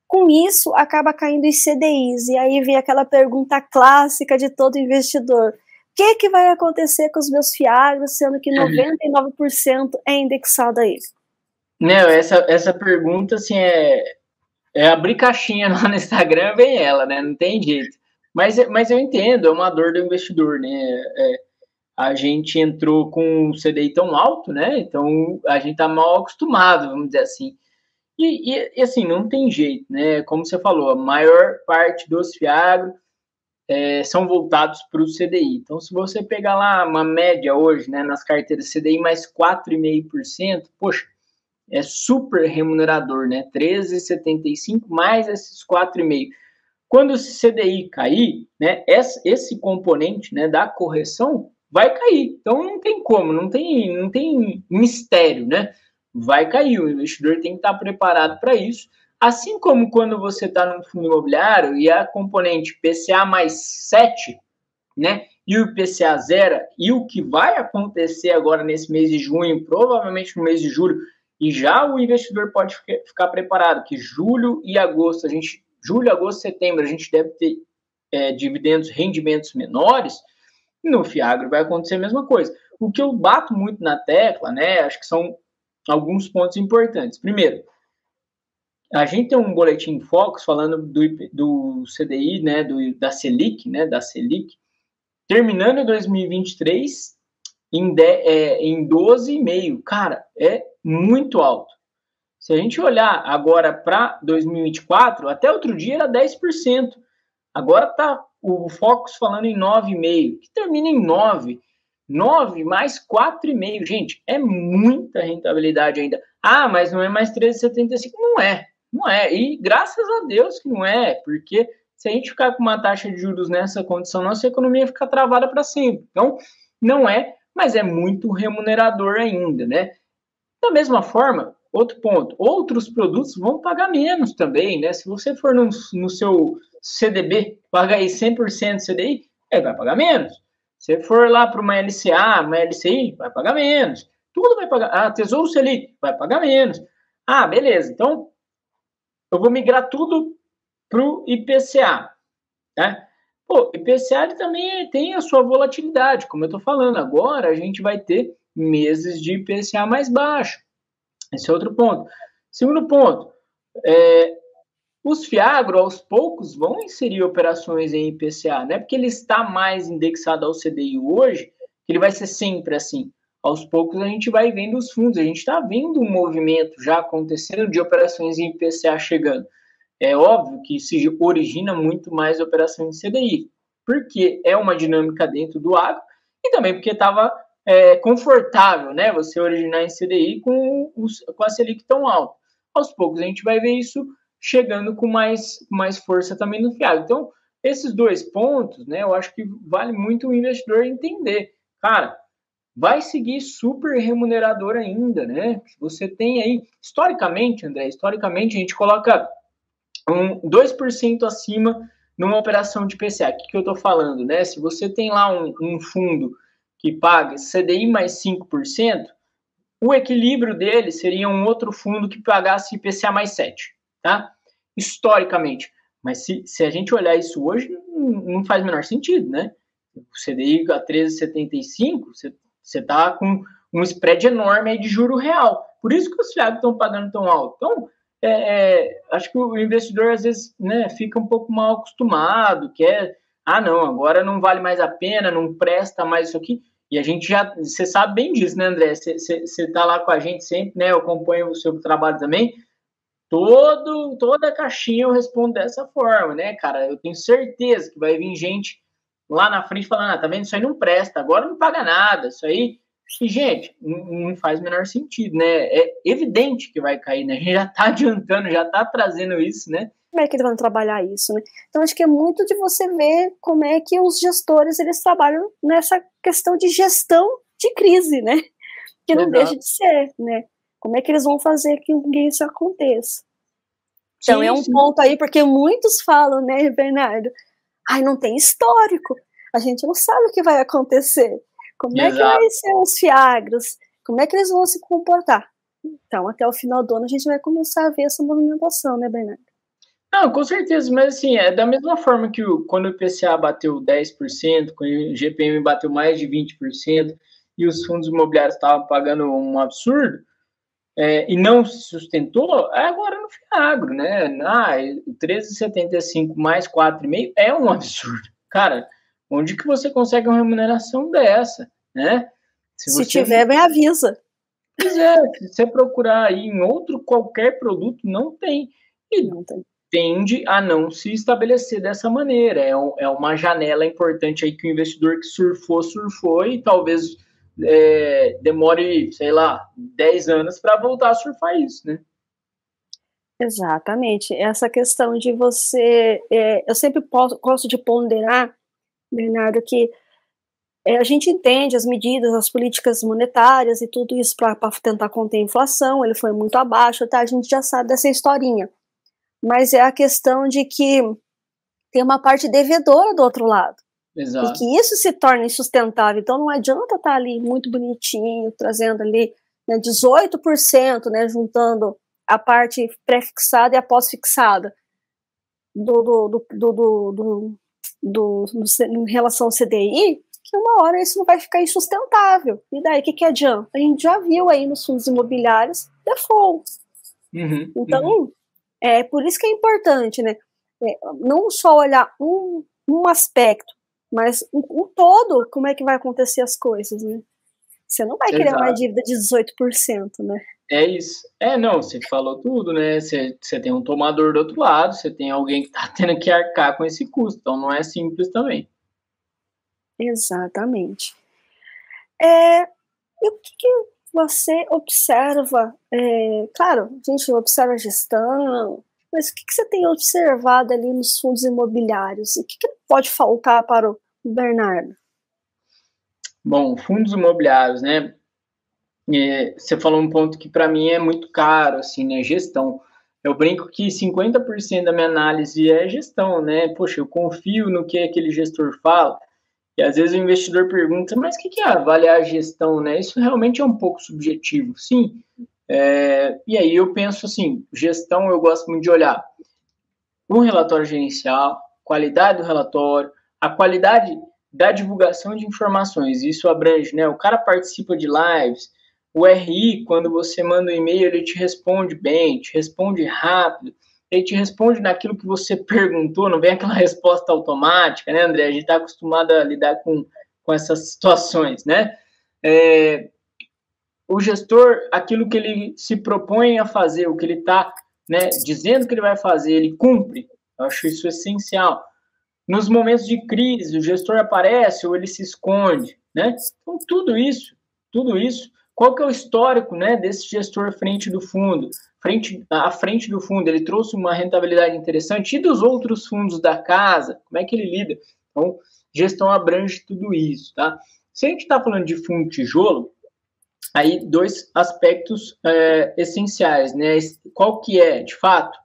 com isso acaba caindo em CDIs, e aí vem aquela pergunta clássica de todo investidor, o que, que vai acontecer com os meus fiagos, sendo que 99% é indexado a ele? Não, essa, essa pergunta, assim, é, é, abrir caixinha lá no Instagram, vem ela, né? Não tem jeito. Mas, mas eu entendo, é uma dor do investidor, né? É, a gente entrou com um CDI tão alto, né? Então a gente tá mal acostumado, vamos dizer assim. E, e, e assim, não tem jeito, né? Como você falou, a maior parte dos FIAGRO é, são voltados para o CDI. Então, se você pegar lá uma média hoje, né, nas carteiras CDI mais 4,5%, poxa, é super remunerador, né? 13,75 mais esses 4,5. Quando o CDI cair, né, esse componente, né, da correção vai cair. Então não tem como, não tem, não tem mistério, né? Vai cair. O investidor tem que estar preparado para isso. Assim como quando você está no fundo imobiliário e a componente PCA mais 7, né? E o IPCA zero, e o que vai acontecer agora nesse mês de junho, provavelmente no mês de julho, e já o investidor pode ficar preparado que julho e agosto, a gente, julho, agosto, setembro, a gente deve ter é, dividendos, rendimentos menores, no Fiagro vai acontecer a mesma coisa. O que eu bato muito na tecla, né, acho que são alguns pontos importantes. Primeiro, a gente tem um boletim Focus falando do, do CDI, né, do, da Selic, né, da Selic, terminando em 2023 em, de, é, em 12,5. Cara, é muito alto. Se a gente olhar agora para 2024, até outro dia era 10%. Agora está o Focus falando em 9,5, que termina em 9. 9 mais 4,5. Gente, é muita rentabilidade ainda. Ah, mas não é mais 13,75. Não é. Não é. E graças a Deus que não é, porque se a gente ficar com uma taxa de juros nessa condição, nossa economia fica travada para sempre. Então, não é, mas é muito remunerador ainda, né? Da mesma forma, outro ponto, outros produtos vão pagar menos também, né? Se você for no, no seu CDB, paga aí 100% CDI, é, vai pagar menos. Se for lá para uma LCA, uma LCI, vai pagar menos. Tudo vai pagar. Ah, Tesouro Selic, vai pagar menos. Ah, beleza. Então, eu vou migrar tudo para o IPCA. Né? Pô, IPCA também tem a sua volatilidade. Como eu estou falando, agora a gente vai ter meses de IPCA mais baixo. Esse é outro ponto. Segundo ponto, é, os Fiagro, aos poucos, vão inserir operações em IPCA. Não é porque ele está mais indexado ao CDI hoje que ele vai ser sempre assim. Aos poucos a gente vai vendo os fundos, a gente está vendo um movimento já acontecendo de operações em IPCA chegando. É óbvio que se origina muito mais operações em CDI, porque é uma dinâmica dentro do agro e também porque estava é, confortável, né? Você originar em CDI com, os, com a Selic tão alta. Aos poucos a gente vai ver isso chegando com mais, mais força também no fiado. Então, esses dois pontos, né? Eu acho que vale muito o investidor entender. Cara, vai seguir super remunerador ainda, né? Você tem aí, historicamente, André, historicamente a gente coloca um 2% acima numa operação de PCA. O que, que eu estou falando, né? Se você tem lá um, um fundo que paga CDI mais 5%, o equilíbrio dele seria um outro fundo que pagasse IPCA mais 7%, tá? Historicamente. Mas se, se a gente olhar isso hoje, não, não faz o menor sentido, né? O CDI a 13,75, você, você tá com um spread enorme aí de juro real. Por isso que os fiados estão pagando tão alto. Então, é, é, acho que o investidor às vezes né, fica um pouco mal acostumado, quer, ah, não, agora não vale mais a pena, não presta mais isso aqui. E a gente já, você sabe bem disso, né, André? Você está lá com a gente sempre, né? Eu acompanho o seu trabalho também. Todo, toda caixinha eu respondo dessa forma, né, cara? Eu tenho certeza que vai vir gente lá na frente falando, ah, tá vendo? Isso aí não presta, agora não paga nada, isso aí. E, gente, não faz o menor sentido, né? É evidente que vai cair, né? A gente já tá adiantando, já tá trazendo isso, né? como é que eles vão trabalhar isso, né? Então acho que é muito de você ver como é que os gestores eles trabalham nessa questão de gestão de crise, né? Que não Exato. deixa de ser, né? Como é que eles vão fazer que isso aconteça? Então sim, é um sim. ponto aí porque muitos falam, né, Bernardo? Ai, não tem histórico. A gente não sabe o que vai acontecer. Como Exato. é que vai ser os fiagros? Como é que eles vão se comportar? Então, até o final do ano a gente vai começar a ver essa movimentação, né, Bernardo? Não, com certeza, mas assim, é da mesma forma que o, quando o IPCA bateu 10%, quando o GPM bateu mais de 20% e os fundos imobiliários estavam pagando um absurdo é, e não se sustentou, é agora no Fiagro, né? Ah, 13,75 mais 4,5 é um absurdo. Cara, onde que você consegue uma remuneração dessa, né? Se, se tiver, me avisa. Pois é, se você procurar aí em outro qualquer produto, não tem. E não tem tende a não se estabelecer dessa maneira. É, um, é uma janela importante aí que o investidor que surfou, surfou e talvez é, demore, sei lá, 10 anos para voltar a surfar isso, né? Exatamente. Essa questão de você. É, eu sempre posso, gosto de ponderar, Bernardo, que é, a gente entende as medidas, as políticas monetárias e tudo isso para tentar conter a inflação, ele foi muito abaixo, tá? A gente já sabe dessa historinha mas é a questão de que tem uma parte devedora do outro lado. Exato. E que isso se torne sustentável. Então não adianta estar ali muito bonitinho, trazendo ali né, 18%, né, juntando a parte pré-fixada e a pós-fixada do, do, do, do, do, do, em relação ao CDI, que uma hora isso não vai ficar insustentável. E daí, o que, que adianta? A gente já viu aí nos fundos imobiliários default. Uhum, então, uhum. é por isso que é importante, né? É, não só olhar um, um aspecto, mas o, todo, como é que vai acontecer as coisas, né? Você não vai Exato. querer uma dívida de 18%, né? É isso. É, não, você falou tudo, né? Você, você tem um tomador do outro lado, você tem alguém que está tendo que arcar com esse custo, então não é simples também. Exatamente. É, e o que, que você observa? É, claro, a gente observa a gestão, mas o que, que você tem observado ali nos fundos imobiliários? O que, que pode faltar para o Bernardo? Bom, fundos imobiliários, né? É, você falou um ponto que para mim é muito caro, assim, né? Gestão. Eu brinco que 50% da minha análise é gestão, né? Poxa, eu confio no que aquele gestor fala. E às vezes o investidor pergunta, mas o que, que é avaliar a gestão, né? Isso realmente é um pouco subjetivo, sim. É, e aí eu penso assim, gestão eu gosto muito de olhar um relatório gerencial, qualidade do relatório, a qualidade da divulgação de informações. Isso abrange, né? O cara participa de lives, o RI, quando você manda um e-mail, ele te responde bem, te responde rápido, ele te responde naquilo que você perguntou, não vem aquela resposta automática, né, André? A gente está acostumado a lidar com, com essas situações, né? É, o gestor, aquilo que ele se propõe a fazer, o que ele está né, dizendo que ele vai fazer, ele cumpre. Eu acho isso essencial. Nos momentos de crise, o gestor aparece ou ele se esconde, né? Então, tudo isso, tudo isso qual que é o histórico né, desse gestor frente do fundo? Frente, à frente do fundo, ele trouxe uma rentabilidade interessante. E dos outros fundos da casa, como é que ele lida? Então, gestão abrange tudo isso, tá? Se a gente está falando de fundo tijolo, aí dois aspectos é, essenciais, né? Qual que é, de fato,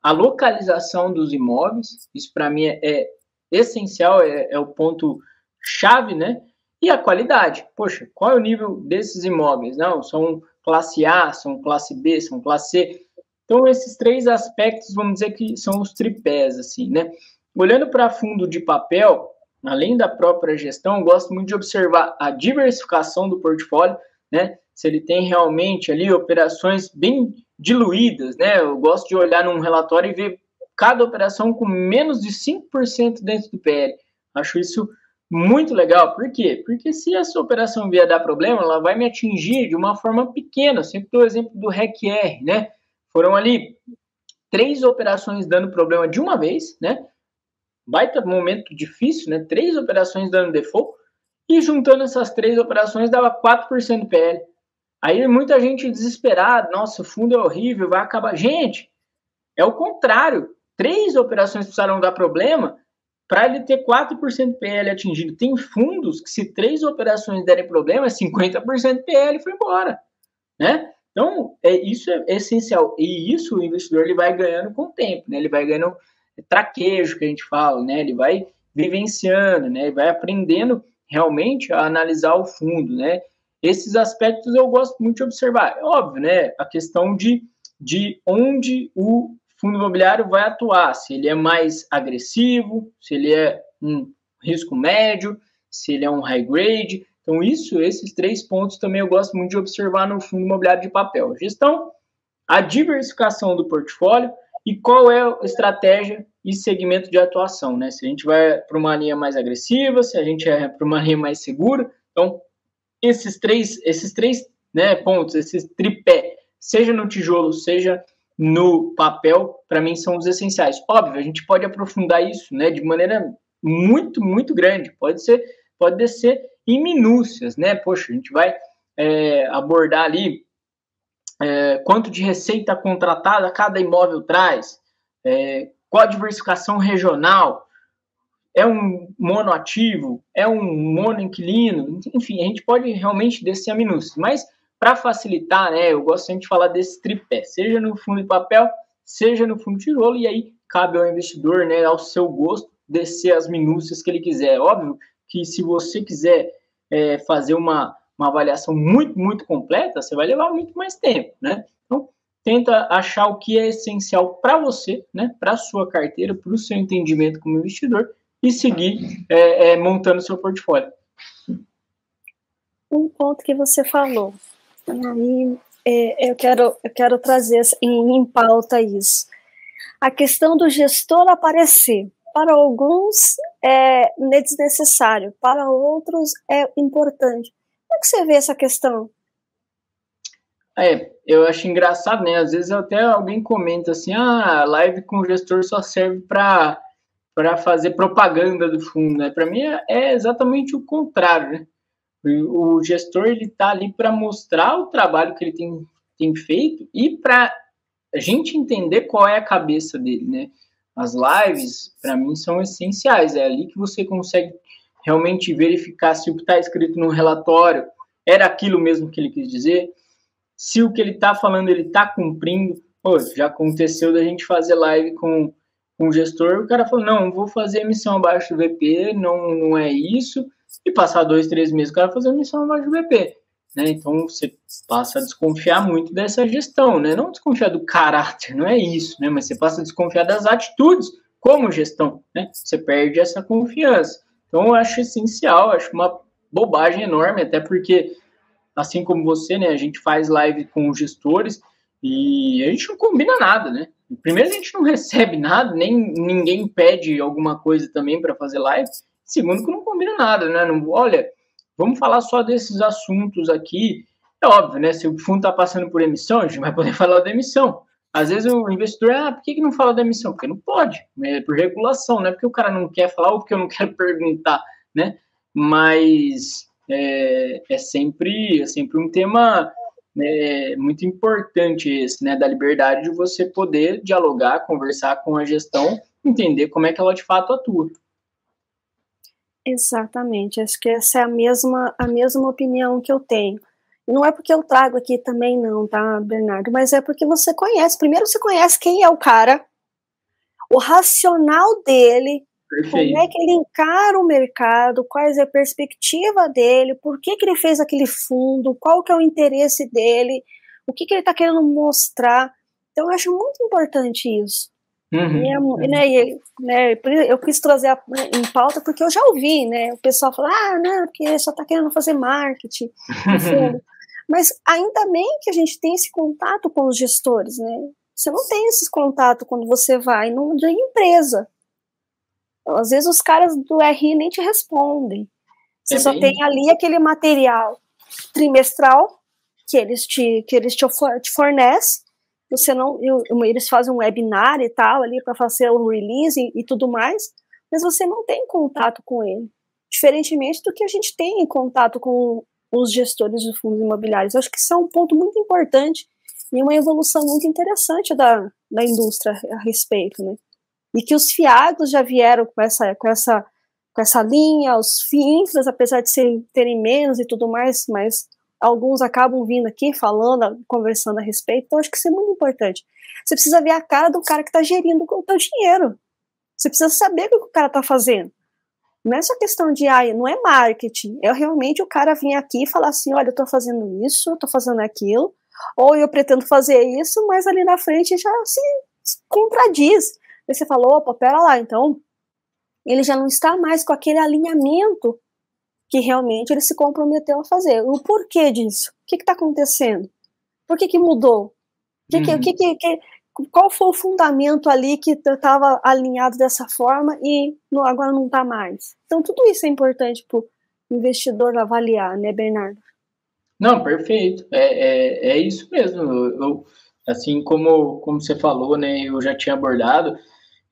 a localização dos imóveis, isso para mim é, é essencial, é, é, o ponto chave, né? E a qualidade. Poxa, qual é o nível desses imóveis? Não, são classe A, são classe B, são classe C. Então, esses três aspectos, vamos dizer que são os tripés, assim, né? Olhando para fundo de papel, além da própria gestão, gosto muito de observar a diversificação do portfólio, né? Se ele tem realmente ali operações bem diluídas, né? Eu gosto de olhar num relatório e ver cada operação com menos de 5% dentro do PL. Acho isso muito legal. Por quê? Porque se essa operação vier dar problema, ela vai me atingir de uma forma pequena. Eu sempre dou o exemplo do REC-R, né? Foram ali três operações dando problema de uma vez, né? Baita momento difícil, né? Três operações dando default. E juntando essas três operações dava 4% do PL. Aí muita gente desesperada, nossa, o fundo é horrível, vai acabar. Gente, é o contrário. Três operações precisaram dar problema para ele ter 4% PL atingido. Tem fundos que, se três operações derem problema, 50% PL foi embora. Né? Então, é, isso é essencial. E isso o investidor ele vai ganhando com o tempo, né? ele vai ganhando traquejo, que a gente fala, né? ele vai vivenciando, né? ele vai aprendendo realmente a analisar o fundo. Né? Esses aspectos eu gosto muito de observar. É óbvio, né? a questão de, de onde o fundo imobiliário vai atuar, se ele é mais agressivo, se ele é um risco médio, se ele é um high grade. Então, isso, esses três pontos também eu gosto muito de observar no fundo imobiliário de papel. Gestão, a diversificação do portfólio e qual é a estratégia e segmento de atuação, né? Se a gente vai para uma linha mais agressiva, se a gente é para uma linha mais segura. Então, esses três, esses três né, pontos, esses tripé, seja no tijolo, seja no papel, para mim, são os essenciais. Óbvio, a gente pode aprofundar isso né, de maneira muito, muito grande. Pode ser, pode descer em minúcias, né? Poxa, a gente vai é, abordar ali é, quanto de receita contratada cada imóvel traz, é, qual a diversificação regional, é um monoativo, é um monoinquilino, enfim, a gente pode realmente descer a minúcias, mas para facilitar, né, eu gosto sempre de falar desse tripé, seja no fundo de papel, seja no fundo de tijolo, e aí cabe ao investidor, né, ao seu gosto, descer as minúcias que ele quiser. Óbvio que se você quiser é, fazer uma, uma avaliação muito, muito completa, você vai levar muito mais tempo, né? Então, tenta achar o que é essencial para você, né? Para a sua carteira, para o seu entendimento como investidor e seguir é, é, montando seu portfólio. Um ponto que você falou, aí é, eu, quero, eu quero trazer em, em pauta isso. A questão do gestor aparecer. Para alguns é desnecessário, para outros é importante. Como é que você vê essa questão? É, eu acho engraçado, né? Às vezes até alguém comenta assim: ah, a live com o gestor só serve para para fazer propaganda do fundo, né? Para mim é, é, exatamente o contrário, né? O, gestor ele tá ali para mostrar o trabalho que ele tem, tem feito e para a gente entender qual é a cabeça dele, né? As lives, para mim, são essenciais. É ali que você consegue realmente verificar se o que está escrito no relatório era aquilo mesmo que ele quis dizer, se o que ele está falando ele está cumprindo. Pô, já aconteceu da gente fazer live com, com o gestor, o cara falou, não, vou fazer emissão abaixo do VP, não, não é isso, e passar dois, três meses o cara fazer emissão abaixo do VP. Né? Então você passa a desconfiar muito dessa gestão, né? Não desconfiar do caráter, não é isso, né? Mas você passa a desconfiar das atitudes como gestão, né? Você perde essa confiança. Então eu acho essencial, acho uma bobagem enorme, até porque assim como você, né, a gente faz live com os gestores e a gente não combina nada, né? Primeiro a gente não recebe nada, nem ninguém pede alguma coisa também para fazer live. Segundo que não combina nada, né? Não, olha, Vamos falar só desses assuntos aqui. É óbvio, né? Se o fundo está passando por emissão, a gente vai poder falar da emissão. Às vezes o investidor, ah, por que, que não fala da emissão? Porque não pode, é por regulação, não é porque o cara não quer falar ou porque eu não quero perguntar, né? Mas é, é sempre, é sempre um tema é, muito importante esse, né? Da liberdade de você poder dialogar, conversar com a gestão, entender como é que ela de fato atua. Exatamente, acho que essa é a mesma, a mesma opinião que eu tenho. Não é porque eu trago aqui também, não, tá, Bernardo? Mas é porque você conhece. Primeiro você conhece quem é o cara, o racional dele, Perfeito. como é que ele encara o mercado, quais é a perspectiva dele, por que, que ele fez aquele fundo, qual que é o interesse dele, o que, que ele está querendo mostrar. Então, eu acho muito importante isso. Uhum. E, né, né, eu quis trazer a, né, em pauta porque eu já ouvi, né? O pessoal falar, ah, não, porque só está querendo fazer marketing. Mas ainda bem que a gente tem esse contato com os gestores, né? Você não tem esse contato quando você vai numa empresa. Às vezes os caras do RI nem te respondem. Você é só bem... tem ali aquele material trimestral que eles te, que eles te fornecem você não, eles fazem um webinar e tal ali para fazer o release e, e, tudo mais, mas você não tem contato com ele, diferentemente do que a gente tem em contato com os gestores de fundos imobiliários. Eu acho que isso é um ponto muito importante e uma evolução muito interessante da, da indústria a respeito, né? E que os fiados já vieram com essa, com essa, com essa linha, os FINFRAs, apesar de serem, terem menos e tudo mais, mas alguns acabam vindo aqui falando, conversando a respeito, então acho que isso é muito importante. Você precisa ver a cara do cara que está gerindo o teu dinheiro. Você precisa saber o que o cara está fazendo. Não é só questão de, ah, não é marketing, é realmente o cara vir aqui e falar assim, olha, eu estou fazendo isso, estou fazendo aquilo, ou eu pretendo fazer isso, mas ali na frente já se, se contradiz. Aí você falou, opa, pera lá, então ele já não está mais com aquele alinhamento que realmente ele se comprometeu a fazer. O porquê disso? O que está acontecendo? Por que, que mudou? Que, uhum. que, que, que, qual foi o fundamento ali que estava alinhado dessa forma e no, agora não está mais? Então, tudo isso é importante para o investidor avaliar, né, Bernardo? Não, perfeito. É, é, é isso mesmo. Eu, eu, assim como, como você falou, né, eu já tinha abordado,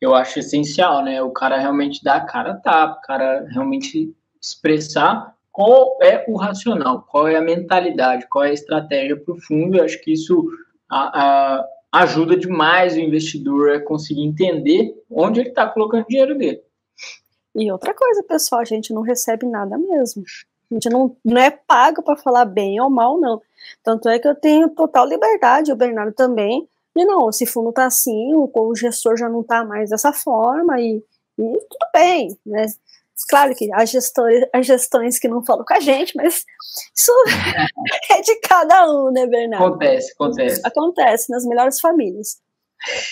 eu acho essencial, né, o cara realmente dar a cara tapa, o cara realmente expressar qual é o racional, qual é a mentalidade, qual é a estratégia para o fundo. Eu acho que isso a, a, ajuda demais o investidor a conseguir entender onde ele está colocando o dinheiro dele. E outra coisa, pessoal, a gente não recebe nada mesmo. A gente não, não é pago para falar bem ou mal, não. Tanto é que eu tenho total liberdade, o Bernardo também, e não, esse fundo está assim, o, o gestor já não está mais dessa forma, e E tudo bem, né? Claro que há gestores, há gestões que não falam com a gente, mas isso é de cada um, né, Bernardo? Acontece, acontece. Acontece nas melhores famílias.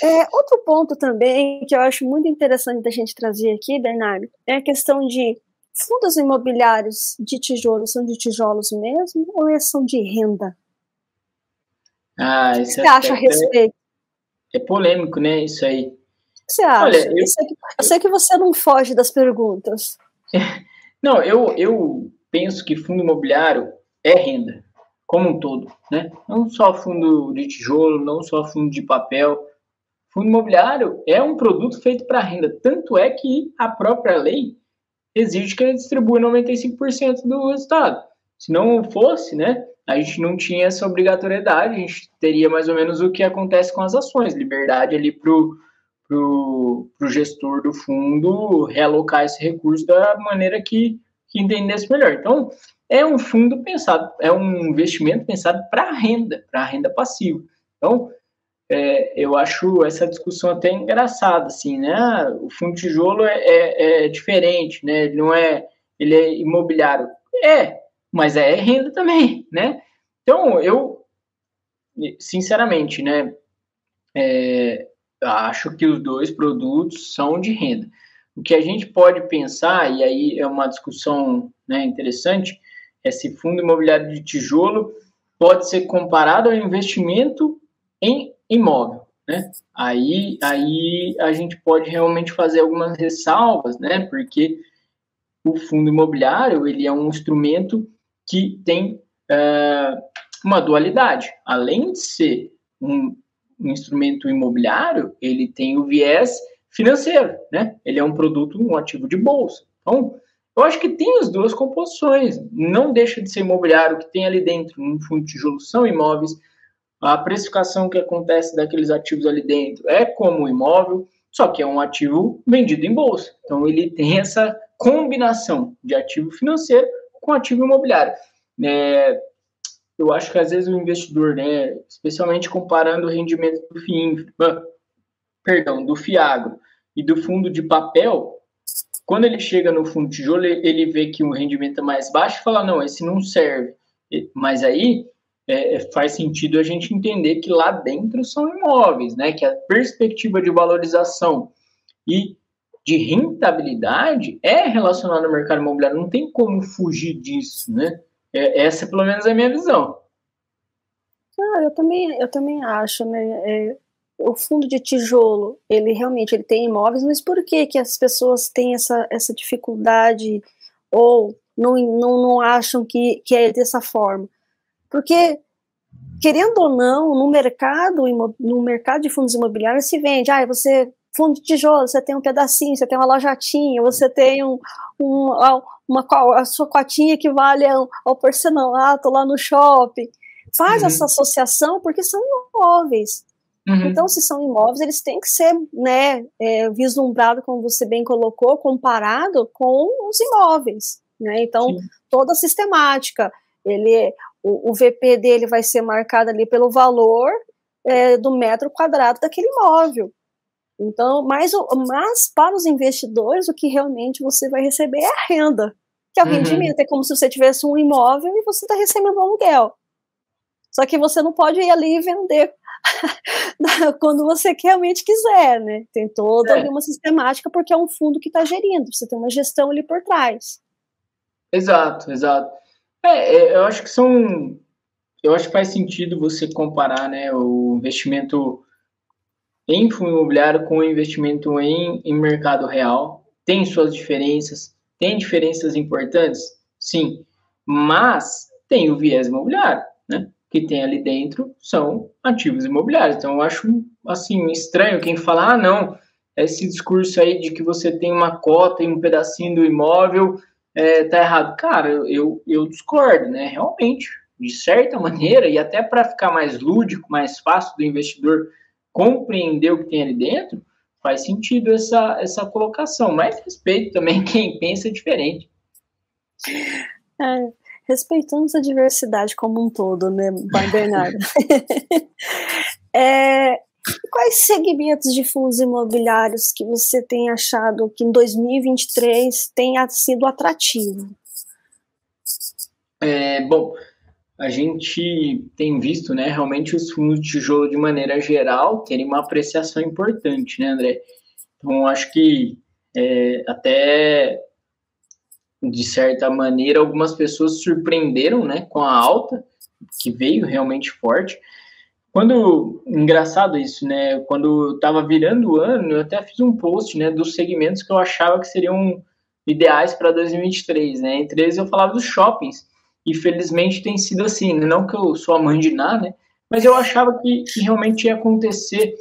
É, outro ponto também que eu acho muito interessante da gente trazer aqui, Bernardo, é a questão de fundos imobiliários de tijolos são de tijolos mesmo ou são de renda? Ah, isso o que você acha a respeito? É, é polêmico, né? Isso aí. Que você acha? Olha, eu... Eu, sei que, eu sei que você não foge das perguntas. Não, eu, eu penso que fundo imobiliário é renda, como um todo, né? Não só fundo de tijolo, não só fundo de papel. Fundo imobiliário é um produto feito para renda. Tanto é que a própria lei exige que ele distribua 95% do resultado. Se não fosse, né, a gente não tinha essa obrigatoriedade, a gente teria mais ou menos o que acontece com as ações, liberdade ali para o pro, pro gestor do fundo realocar esse recurso da maneira que, que entendesse melhor. Então, é um fundo pensado, é um investimento pensado para renda, para renda passiva. Então, é, eu acho essa discussão até engraçada, assim, né? Ah, o fundo tijolo é, é, é, diferente, né? Ele não é, ele é imobiliário. É, mas é renda também, né? Então, eu, sinceramente, né? É, acho que os dois produtos são de renda. O que a gente pode pensar, e aí é uma discussão né, interessante, é se fundo imobiliário de tijolo pode ser comparado ao investimento em imóvel, né? Aí, aí a gente pode realmente fazer algumas ressalvas, né? Porque o fundo imobiliário ele é um instrumento que tem uh, uma dualidade. Além de ser um, instrumento imobiliário, ele tem o viés financeiro, né? Ele é um produto, um ativo de bolsa. Então, eu acho que tem as duas composições. Não deixa de ser imobiliário que tem ali dentro um fundo de tijolo são imóveis a precificação que acontece daqueles ativos ali dentro é como imóvel, só que é um ativo vendido em bolsa. Então, ele tem essa combinação de ativo financeiro com ativo imobiliário. É, eu acho que às vezes o investidor, né, especialmente comparando o rendimento do FIIN, perdão, do FIAGRO e do fundo de papel, quando ele chega no fundo de tijolo, ele vê que o rendimento é mais baixo e fala, não, esse não serve. Mas aí é, é, faz sentido a gente entender que lá dentro são imóveis, né? Que a perspectiva de valorização e de rentabilidade é relacionada ao mercado imobiliário. Não tem como fugir disso, né? É, essa, pelo menos, é a minha visão. Ah, eu também, eu também acho, né? É, o fundo de tijolo, ele realmente ele tem imóveis, mas por que que as pessoas têm essa, essa dificuldade ou não, não, não acham que, que é dessa forma? Porque, querendo ou não, no mercado, no mercado de fundos imobiliários se vende, ah, você fundo de tijolo, você tem um pedacinho, você tem uma lojatinha, você tem um, um uma, a sua cotinha que vale ao, ao porcelanato lá no shopping. Faz uhum. essa associação porque são imóveis. Uhum. Então, se são imóveis, eles têm que ser né, é, vislumbrados, como você bem colocou, comparado com os imóveis. Né? Então, Sim. toda a sistemática. Ele, o, o VP dele vai ser marcado ali pelo valor é, do metro quadrado daquele imóvel. Então, mas, mas para os investidores, o que realmente você vai receber é a renda, que é o uhum. rendimento. É como se você tivesse um imóvel e você está recebendo um aluguel. Só que você não pode ir ali e vender quando você realmente quiser, né? Tem toda é. uma sistemática, porque é um fundo que está gerindo, você tem uma gestão ali por trás. Exato, exato. É, é, eu acho que são. Eu acho que faz sentido você comparar né, o investimento em fundo imobiliário com investimento em, em mercado real. Tem suas diferenças, tem diferenças importantes? Sim. Mas tem o viés imobiliário, né? Que tem ali dentro são ativos imobiliários. Então eu acho assim estranho quem fala, ah, não, esse discurso aí de que você tem uma cota em um pedacinho do imóvel é, tá errado. Cara, eu, eu discordo, né? Realmente, de certa maneira, e até para ficar mais lúdico, mais fácil do investidor compreender o que tem ali dentro, faz sentido essa, essa colocação. Mas respeito também quem pensa diferente. É, respeitamos a diversidade como um todo, né, Bernardo? é, quais segmentos de fundos imobiliários que você tem achado que em 2023 tenha sido atrativo? É, bom, a gente tem visto, né, realmente os fundos de tijolo de maneira geral terem uma apreciação importante, né, André? Então, acho que é, até de certa maneira algumas pessoas surpreenderam, né, com a alta que veio realmente forte. Quando engraçado isso, né? Quando estava virando o ano, eu até fiz um post, né, dos segmentos que eu achava que seriam ideais para 2023, né? Entre eles eu falava dos shoppings e felizmente tem sido assim, né? não que eu sou a mãe de nada, né? mas eu achava que, que realmente ia acontecer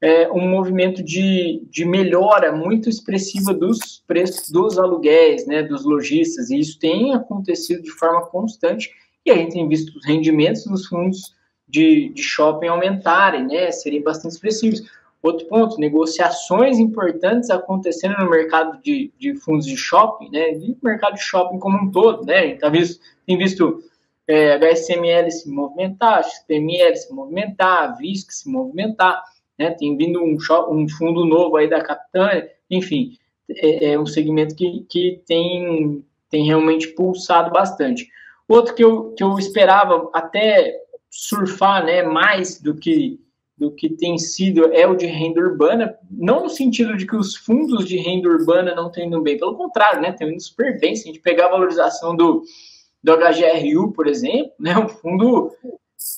é, um movimento de, de melhora muito expressiva dos preços dos aluguéis, né, dos lojistas, e isso tem acontecido de forma constante, e a gente tem visto os rendimentos dos fundos de, de shopping aumentarem, né, serem bastante expressivos. Outro ponto, negociações importantes acontecendo no mercado de, de fundos de shopping, né, e mercado de shopping como um todo, né, a gente tá visto, tem visto é, HSML se movimentar, XPML se movimentar, VISC se movimentar, né, tem vindo um, um fundo novo aí da Capitânia, enfim, é, é, um segmento que, que tem, tem realmente pulsado bastante. Outro que eu, que eu esperava até surfar né, mais do que do que tem sido é o de renda urbana, não no sentido de que os fundos de renda urbana não estão indo bem, pelo contrário, né, estão indo super bem. Se a gente pegar a valorização do, do HGRU, por exemplo, né, o fundo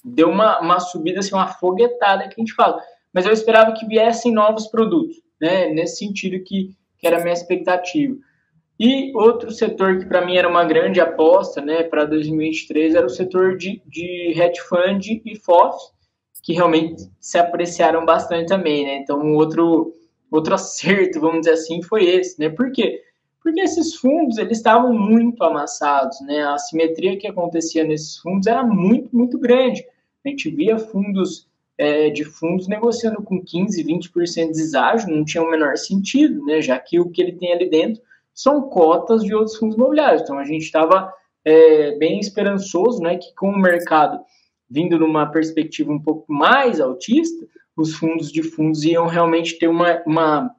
deu uma, uma subida, assim, uma foguetada que a gente fala. Mas eu esperava que viessem novos produtos, né, nesse sentido que, que era a minha expectativa. E outro setor que para mim era uma grande aposta né, para 2023 era o setor de, de hedge fund e FOFs, que realmente se apreciaram bastante também. Né? Então, outro, outro acerto, vamos dizer assim, foi esse. Né? Por quê? Porque esses fundos eles estavam muito amassados. Né? A simetria que acontecia nesses fundos era muito, muito grande. A gente via fundos é, de fundos negociando com 15, 20% de deságio, não tinha o menor sentido, né? já que o que ele tem ali dentro são cotas de outros fundos imobiliários. Então a gente estava é, bem esperançoso, né, que com o mercado vindo numa perspectiva um pouco mais altista, os fundos de fundos iam realmente ter uma, uma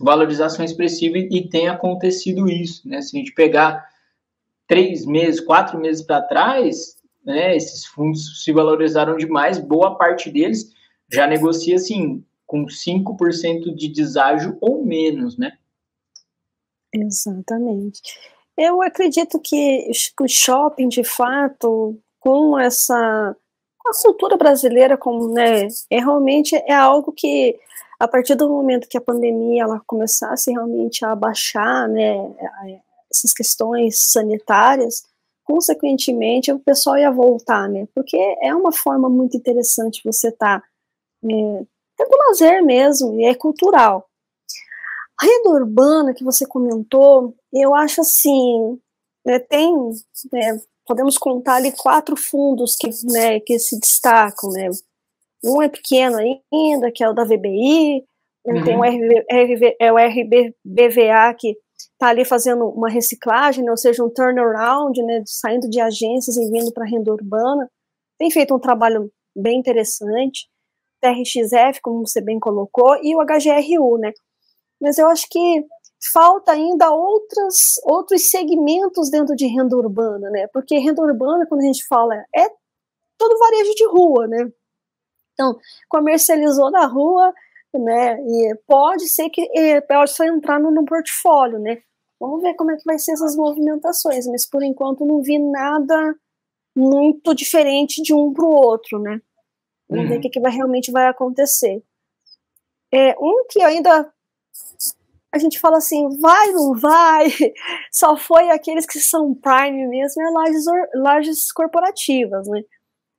valorização expressiva e tem acontecido isso, né? Se a gente pegar três meses, quatro meses para trás, né, esses fundos se valorizaram demais, boa parte deles já negocia assim com 5% de deságio ou menos, né? Exatamente. Eu acredito que o shopping, de fato, com essa com a cultura brasileira, como né, é realmente é algo que a partir do momento que a pandemia ela começasse realmente a abaixar, né, essas questões sanitárias, consequentemente o pessoal ia voltar, né, porque é uma forma muito interessante você estar tá, é, tendo lazer mesmo e é cultural. A renda urbana que você comentou, eu acho assim, né, tem, né, podemos contar ali quatro fundos que, né, que se destacam, né, um é pequeno ainda, que é o da VBI, uhum. tem o, RB, RB, é o RBVA, que está ali fazendo uma reciclagem, né, ou seja, um turnaround, né, saindo de agências e vindo para a renda urbana, tem feito um trabalho bem interessante, TRXF, como você bem colocou, e o HGRU, né, mas eu acho que falta ainda outras, outros segmentos dentro de renda urbana, né? Porque renda urbana, quando a gente fala, é todo varejo de rua, né? Então, comercializou na rua, né? E pode ser que pode só entrar no, no portfólio, né? Vamos ver como é que vai ser essas movimentações, mas por enquanto não vi nada muito diferente de um para o outro, né? Vamos uhum. ver o que, que vai, realmente vai acontecer. É, um que ainda a gente fala assim, vai, não vai, só foi aqueles que são prime mesmo, é lajes, lajes corporativas, né?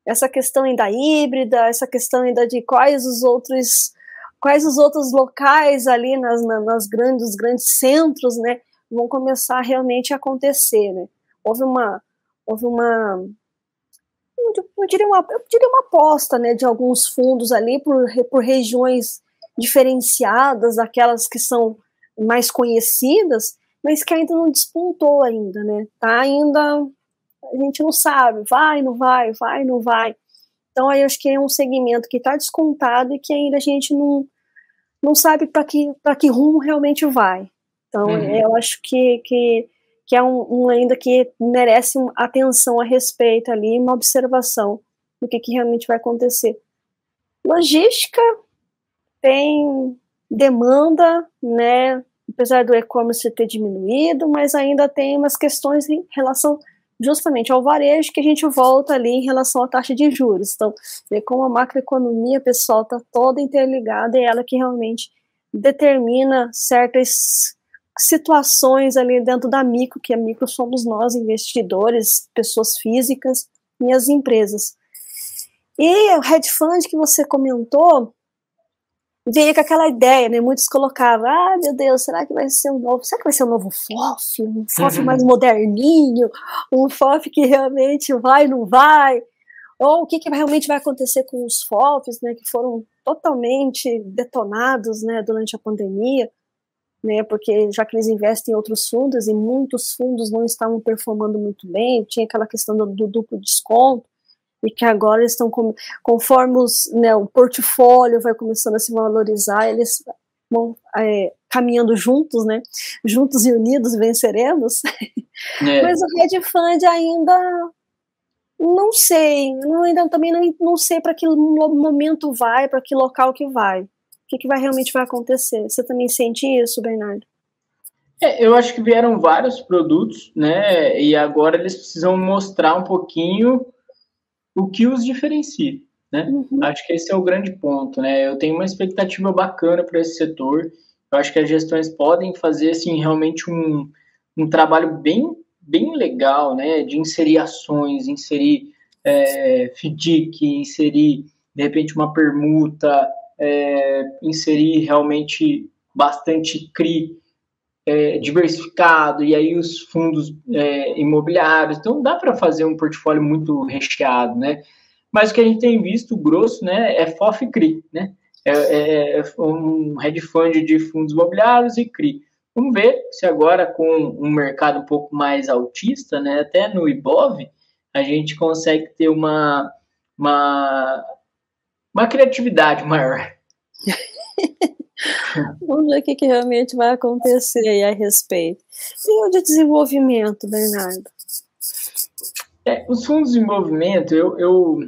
Essa questão ainda híbrida, essa questão ainda de quais os outros, quais os outros locais ali nas, nas grandes, grandes centros, né, vão começar realmente a acontecer, né? Houve uma, houve uma, eu diria uma, eu diria uma aposta, né, de alguns fundos ali por, por regiões diferenciadas, aquelas que são mais conhecidas, mas que ainda não despontou ainda, né? Tá ainda a gente não sabe, vai, não vai, vai, não vai. Então, aí acho que é um segmento que está descontado e que ainda a gente não, não sabe para que, que rumo realmente vai. Então, uhum. eu acho que, que, que é um, um, ainda que merece atenção a respeito ali, uma observação do que, que realmente vai acontecer. Logística tem demanda, né? Apesar do e-commerce ter diminuído, mas ainda tem umas questões em relação justamente ao varejo que a gente volta ali em relação à taxa de juros. Então, ver como a macroeconomia, pessoal, está toda interligada e ela que realmente determina certas situações ali dentro da micro, que a micro somos nós, investidores, pessoas físicas e as empresas. E o hedge fund que você comentou, veio com aquela ideia, né? Muitos colocavam, ah, meu Deus, será que vai ser um novo, será que vai ser um novo FOF? Um FOF uhum. mais moderninho, um FOF que realmente vai, não vai? Ou o que, que realmente vai acontecer com os FOFs, né, que foram totalmente detonados, né, durante a pandemia, né, porque já que eles investem em outros fundos e muitos fundos não estavam performando muito bem, tinha aquela questão do, do duplo desconto, e que agora estão com, conforme os, né, o portfólio vai começando a se valorizar, eles vão é, caminhando juntos, né? Juntos e unidos venceremos. É. Mas o hedge fund ainda não sei, não, ainda também não, não sei para que momento vai, para que local que vai, o que, que vai realmente vai acontecer. Você também sente isso, Bernardo? É, eu acho que vieram vários produtos, né? E agora eles precisam mostrar um pouquinho o que os diferencia. Né? Uhum. Acho que esse é o grande ponto. Né? Eu tenho uma expectativa bacana para esse setor. Eu acho que as gestões podem fazer assim, realmente um, um trabalho bem, bem legal né? de inserir ações, inserir é, FDIC, inserir, de repente, uma permuta, é, inserir realmente bastante CRI é, diversificado, e aí os fundos é, imobiliários. Então, dá para fazer um portfólio muito recheado, né? Mas o que a gente tem visto grosso né, é FOF e CRI, né? É, é, é um hedge fund de fundos imobiliários e CRI. Vamos ver se agora, com um mercado um pouco mais altista, né, até no IBOV, a gente consegue ter uma, uma, uma criatividade maior. Vamos ver o que, que, realmente vai acontecer a respeito. E o de desenvolvimento, Bernardo? É, os fundos de desenvolvimento, eu, eu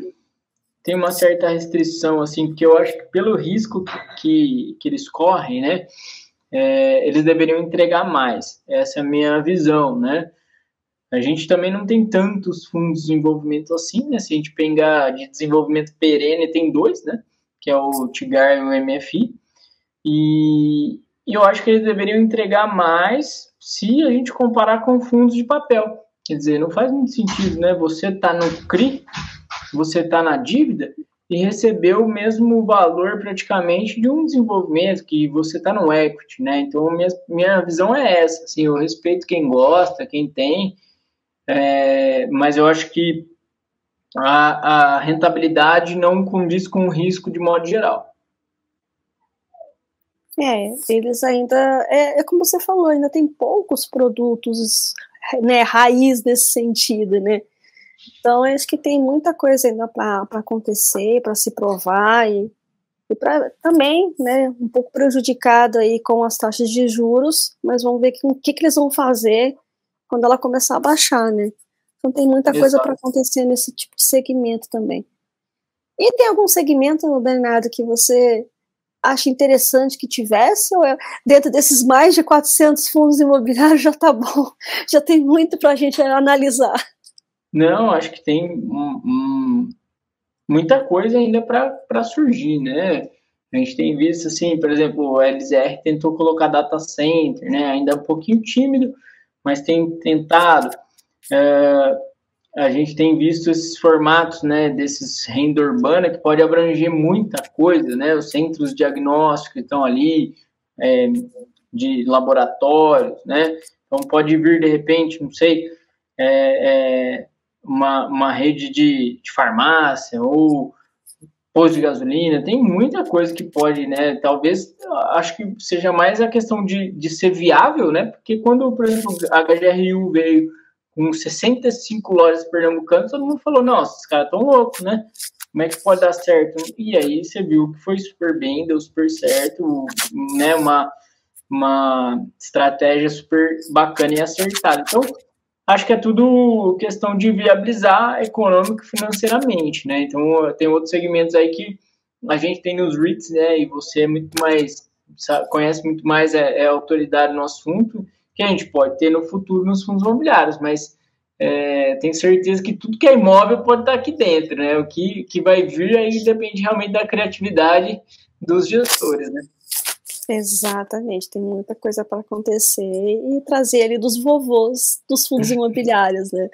tenho uma certa restrição, assim, porque eu acho que pelo risco que, que eles correm, né, é, eles deveriam entregar mais. Essa é a minha visão, né? A gente também não tem tantos fundos de desenvolvimento assim, né? Se a gente pegar de desenvolvimento perene, tem dois, né? Que é o TIGAR e o MFI. E, e eu acho que eles deveriam entregar mais se a gente comparar com fundos de papel. Quer dizer, não faz muito sentido, né? Você está no CRI, você está na dívida e receber o mesmo valor praticamente de um desenvolvimento que você está no equity, né? Então, minha, minha visão é essa, assim, eu respeito quem gosta, quem tem, é, mas eu acho que a, a rentabilidade não condiz com o risco de modo geral. É, eles ainda. É, é como você falou, ainda tem poucos produtos né, raiz nesse sentido, né? Então, acho que tem muita coisa ainda para acontecer, para se provar e, e para também, né, um pouco prejudicado aí com as taxas de juros, mas vamos ver o que, que eles vão fazer quando ela começar a baixar, né? Então tem muita Exato. coisa para acontecer nesse tipo de segmento também. E tem algum segmento, Bernardo, que você acha interessante que tivesse, ou é, dentro desses mais de 400 fundos imobiliários já está bom, já tem muito para a gente analisar? Não, acho que tem um, um, muita coisa ainda para surgir, né? A gente tem visto, assim, por exemplo, o LZR tentou colocar data center, né? Ainda é um pouquinho tímido, mas tem tentado. É, a gente tem visto esses formatos, né, desses renda urbana que pode abranger muita coisa, né, os centros diagnósticos estão ali, é, de laboratórios, né, então pode vir de repente, não sei, é, é, uma, uma rede de, de farmácia ou posto de gasolina, tem muita coisa que pode, né, talvez, acho que seja mais a questão de, de ser viável, né, porque quando, por exemplo, a HGRU veio com 65 lojas pernambucanas, todo mundo falou, nossa, esses caras tão loucos, né? como é que pode dar certo? E aí você viu que foi super bem, deu super certo, né? Uma, uma estratégia super bacana e acertada. Então, acho que é tudo questão de viabilizar econômico e financeiramente, né? Então, tem outros segmentos aí que a gente tem nos REITs, né? E você é muito mais, conhece muito mais, é, é autoridade no assunto, que a gente pode ter no futuro nos fundos imobiliários, mas é, tenho certeza que tudo que é imóvel pode estar aqui dentro, né? O que, que vai vir aí depende realmente da criatividade dos gestores, né? Exatamente, tem muita coisa para acontecer e trazer ali dos vovôs dos fundos imobiliários, né?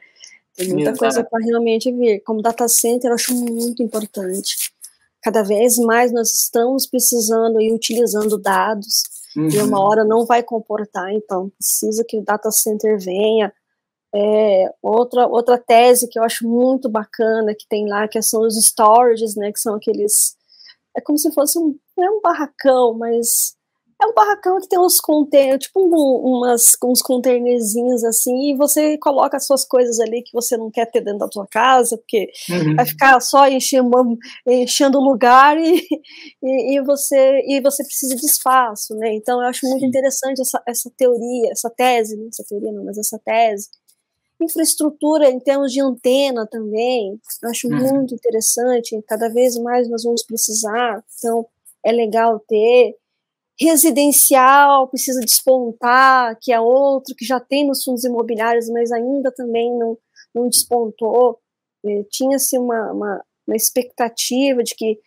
Tem muita Exato. coisa para realmente vir. Como data center, eu acho muito importante. Cada vez mais nós estamos precisando e utilizando dados, uhum. e uma hora não vai comportar, então precisa que o data center venha é, outra, outra tese que eu acho muito bacana que tem lá, que são os storages, né, que são aqueles, é como se fosse um, não é um barracão, mas é um barracão que tem uns containers, tipo um, umas, uns containerzinhos assim, e você coloca as suas coisas ali que você não quer ter dentro da sua casa, porque uhum. vai ficar só enchendo, enchendo o lugar e, e, e, você, e você precisa de espaço, né? Então eu acho muito interessante essa, essa teoria, essa tese, né? essa teoria não, mas essa tese, infraestrutura em termos de antena também, acho uhum. muito interessante, cada vez mais nós vamos precisar, então é legal ter. Residencial precisa despontar, que é outro que já tem nos fundos imobiliários, mas ainda também não, não despontou. É, Tinha-se uma, uma, uma expectativa de que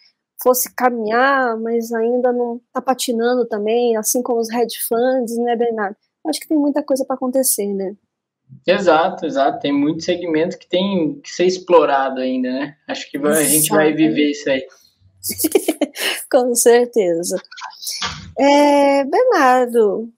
fosse caminhar, mas ainda não está patinando também, assim como os hedge funds, né, Bernardo? Acho que tem muita coisa para acontecer, né? Exato, exato. Tem muito segmento que tem que ser explorado ainda, né? Acho que a gente vai viver isso aí. com certeza. É, Bernardo,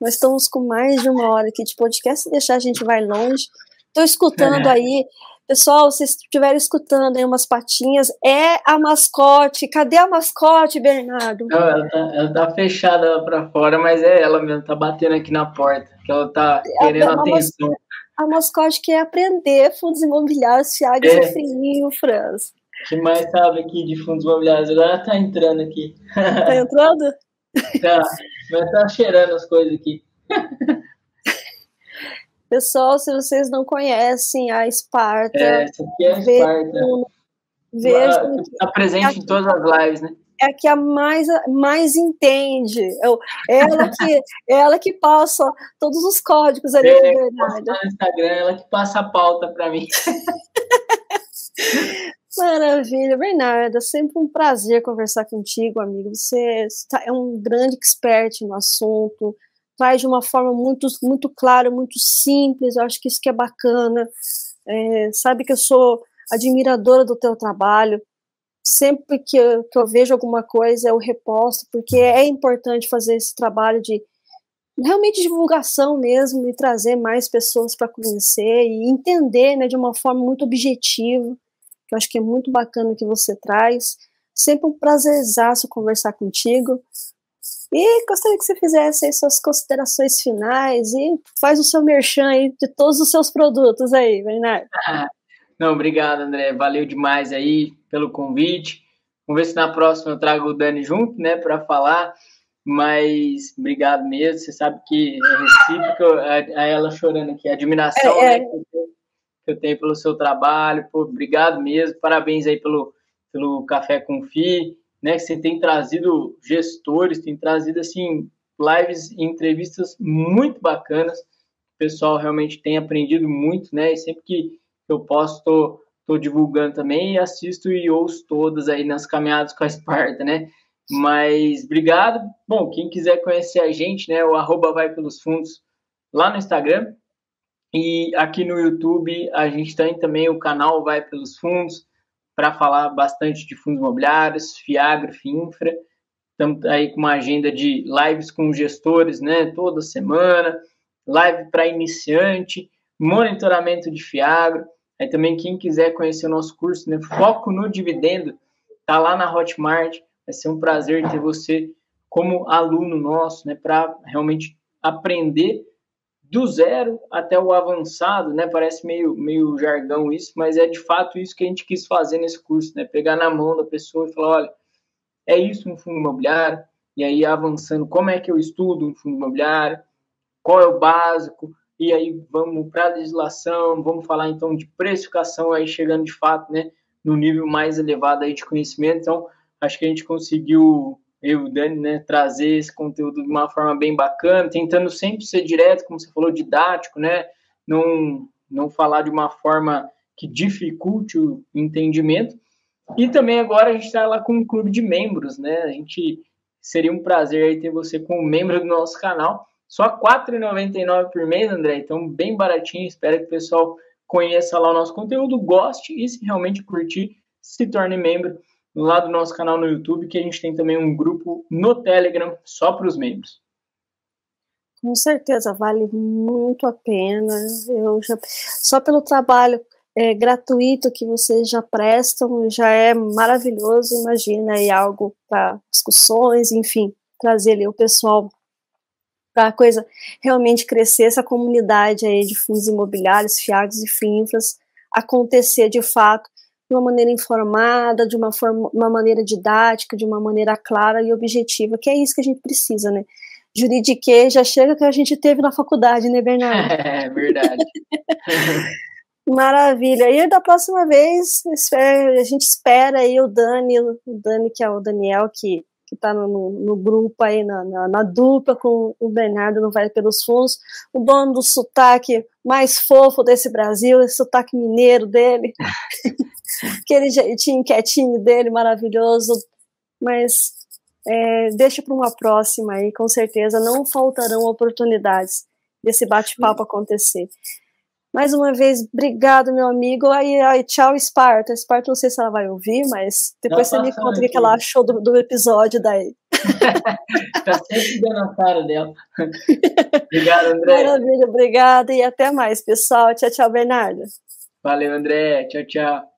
nós estamos com mais de uma hora aqui de podcast. Se deixar, a gente vai longe. Estou escutando é. aí. Pessoal, vocês estiverem escutando aí umas patinhas, é a mascote. Cadê a mascote, Bernardo? Não, ela, tá, ela tá fechada para fora, mas é ela mesmo, tá batendo aqui na porta que ela tá querendo a, atenção. A mascote quer aprender fundos imobiliários, Thiago é. Frinho, Franz. Que mais sabe aqui de fundos imobiliários? Agora tá entrando aqui. Tá entrando? tá, mas tá cheirando as coisas aqui. Pessoal, se vocês não conhecem a Esparta, é, essa aqui é a Esparta. Está presente em todas as lives, né? é a que a mais, mais entende. Eu, ela, que, ela que passa todos os códigos ali, é, verdade. No Instagram, ela que passa a pauta para mim. Maravilha, Bernardo, é sempre um prazer conversar contigo, amigo. Você é um grande expert no assunto, traz de uma forma muito, muito clara, muito simples. Eu acho que isso que é bacana. É, sabe que eu sou admiradora do teu trabalho sempre que eu, que eu vejo alguma coisa eu reposto, porque é importante fazer esse trabalho de realmente divulgação mesmo e trazer mais pessoas para conhecer e entender né, de uma forma muito objetiva, que eu acho que é muito bacana que você traz. Sempre um prazerzaço conversar contigo. E gostaria que você fizesse aí suas considerações finais e faz o seu merchan aí de todos os seus produtos aí, Bernardo. Não, obrigado, André. Valeu demais aí pelo convite. Vamos ver se na próxima eu trago o Dani junto, né, para falar. Mas obrigado mesmo. Você sabe que é recíproco, a, ela chorando aqui, a admiração é, é. Né, que eu tenho pelo seu trabalho. Pô, obrigado mesmo. Parabéns aí pelo, pelo Café com Fi, né, que você tem trazido gestores, tem trazido assim lives e entrevistas muito bacanas. O pessoal realmente tem aprendido muito, né? E sempre que eu posso, tô, divulgando também e assisto e ouço todas aí nas caminhadas com a Esparta, né? Mas obrigado. Bom, quem quiser conhecer a gente, né? O arroba vai pelos fundos lá no Instagram. E aqui no YouTube a gente tem também o canal Vai pelos Fundos para falar bastante de fundos imobiliários, Fiagro, Finfra. Estamos aí com uma agenda de lives com gestores, né? Toda semana, live para iniciante, monitoramento de Fiagro. Aí também quem quiser conhecer o nosso curso, né, Foco no Dividendo, tá lá na Hotmart. Vai ser um prazer ter você como aluno nosso, né, para realmente aprender do zero até o avançado, né? Parece meio, meio jargão isso, mas é de fato isso que a gente quis fazer nesse curso, né? Pegar na mão da pessoa e falar, olha, é isso um fundo imobiliário, e aí avançando, como é que eu estudo um fundo imobiliário, qual é o básico, e aí vamos para a legislação, vamos falar então de precificação, aí chegando de fato, né, no nível mais elevado aí de conhecimento. Então, acho que a gente conseguiu eu e o Dani, né, trazer esse conteúdo de uma forma bem bacana, tentando sempre ser direto, como você falou, didático, né, não, não falar de uma forma que dificulte o entendimento. E também agora a gente está lá com um clube de membros, né, a gente seria um prazer ter você como membro do nosso canal. Só R$ 4,99 por mês, André, então bem baratinho, espero que o pessoal conheça lá o nosso conteúdo, goste e se realmente curtir, se torne membro lá do nosso canal no YouTube, que a gente tem também um grupo no Telegram só para os membros. Com certeza, vale muito a pena. Eu já, só pelo trabalho é, gratuito que vocês já prestam, já é maravilhoso. Imagina aí algo para discussões, enfim, trazer ali o pessoal para a coisa realmente crescer, essa comunidade aí de fundos imobiliários, FIAGs e FINFRAs acontecer de fato de uma maneira informada, de uma, forma, uma maneira didática, de uma maneira clara e objetiva, que é isso que a gente precisa, né? Juridique já chega que a gente teve na faculdade, né, Bernardo? É verdade. Maravilha. E da próxima vez, a gente espera aí o Dani, o Dani, que é o Daniel, que que está no, no, grupo aí, na, na, na, dupla com o Bernardo no Vai Pelos Fundos, o dono do sotaque mais fofo desse Brasil, esse sotaque mineiro dele, aquele jeitinho quietinho dele, maravilhoso, mas é, deixa para uma próxima aí, com certeza não faltarão oportunidades desse bate-papo acontecer. Mais uma vez, obrigado, meu amigo. Aí, aí tchau, Esparta. Esparta, não sei se ela vai ouvir, mas depois você me conta o que ela achou do, do episódio daí. tá sempre dando a cara dela. obrigado, André. Maravilha, obrigada e até mais, pessoal. Tchau, tchau, Bernardo. Valeu, André. Tchau, tchau.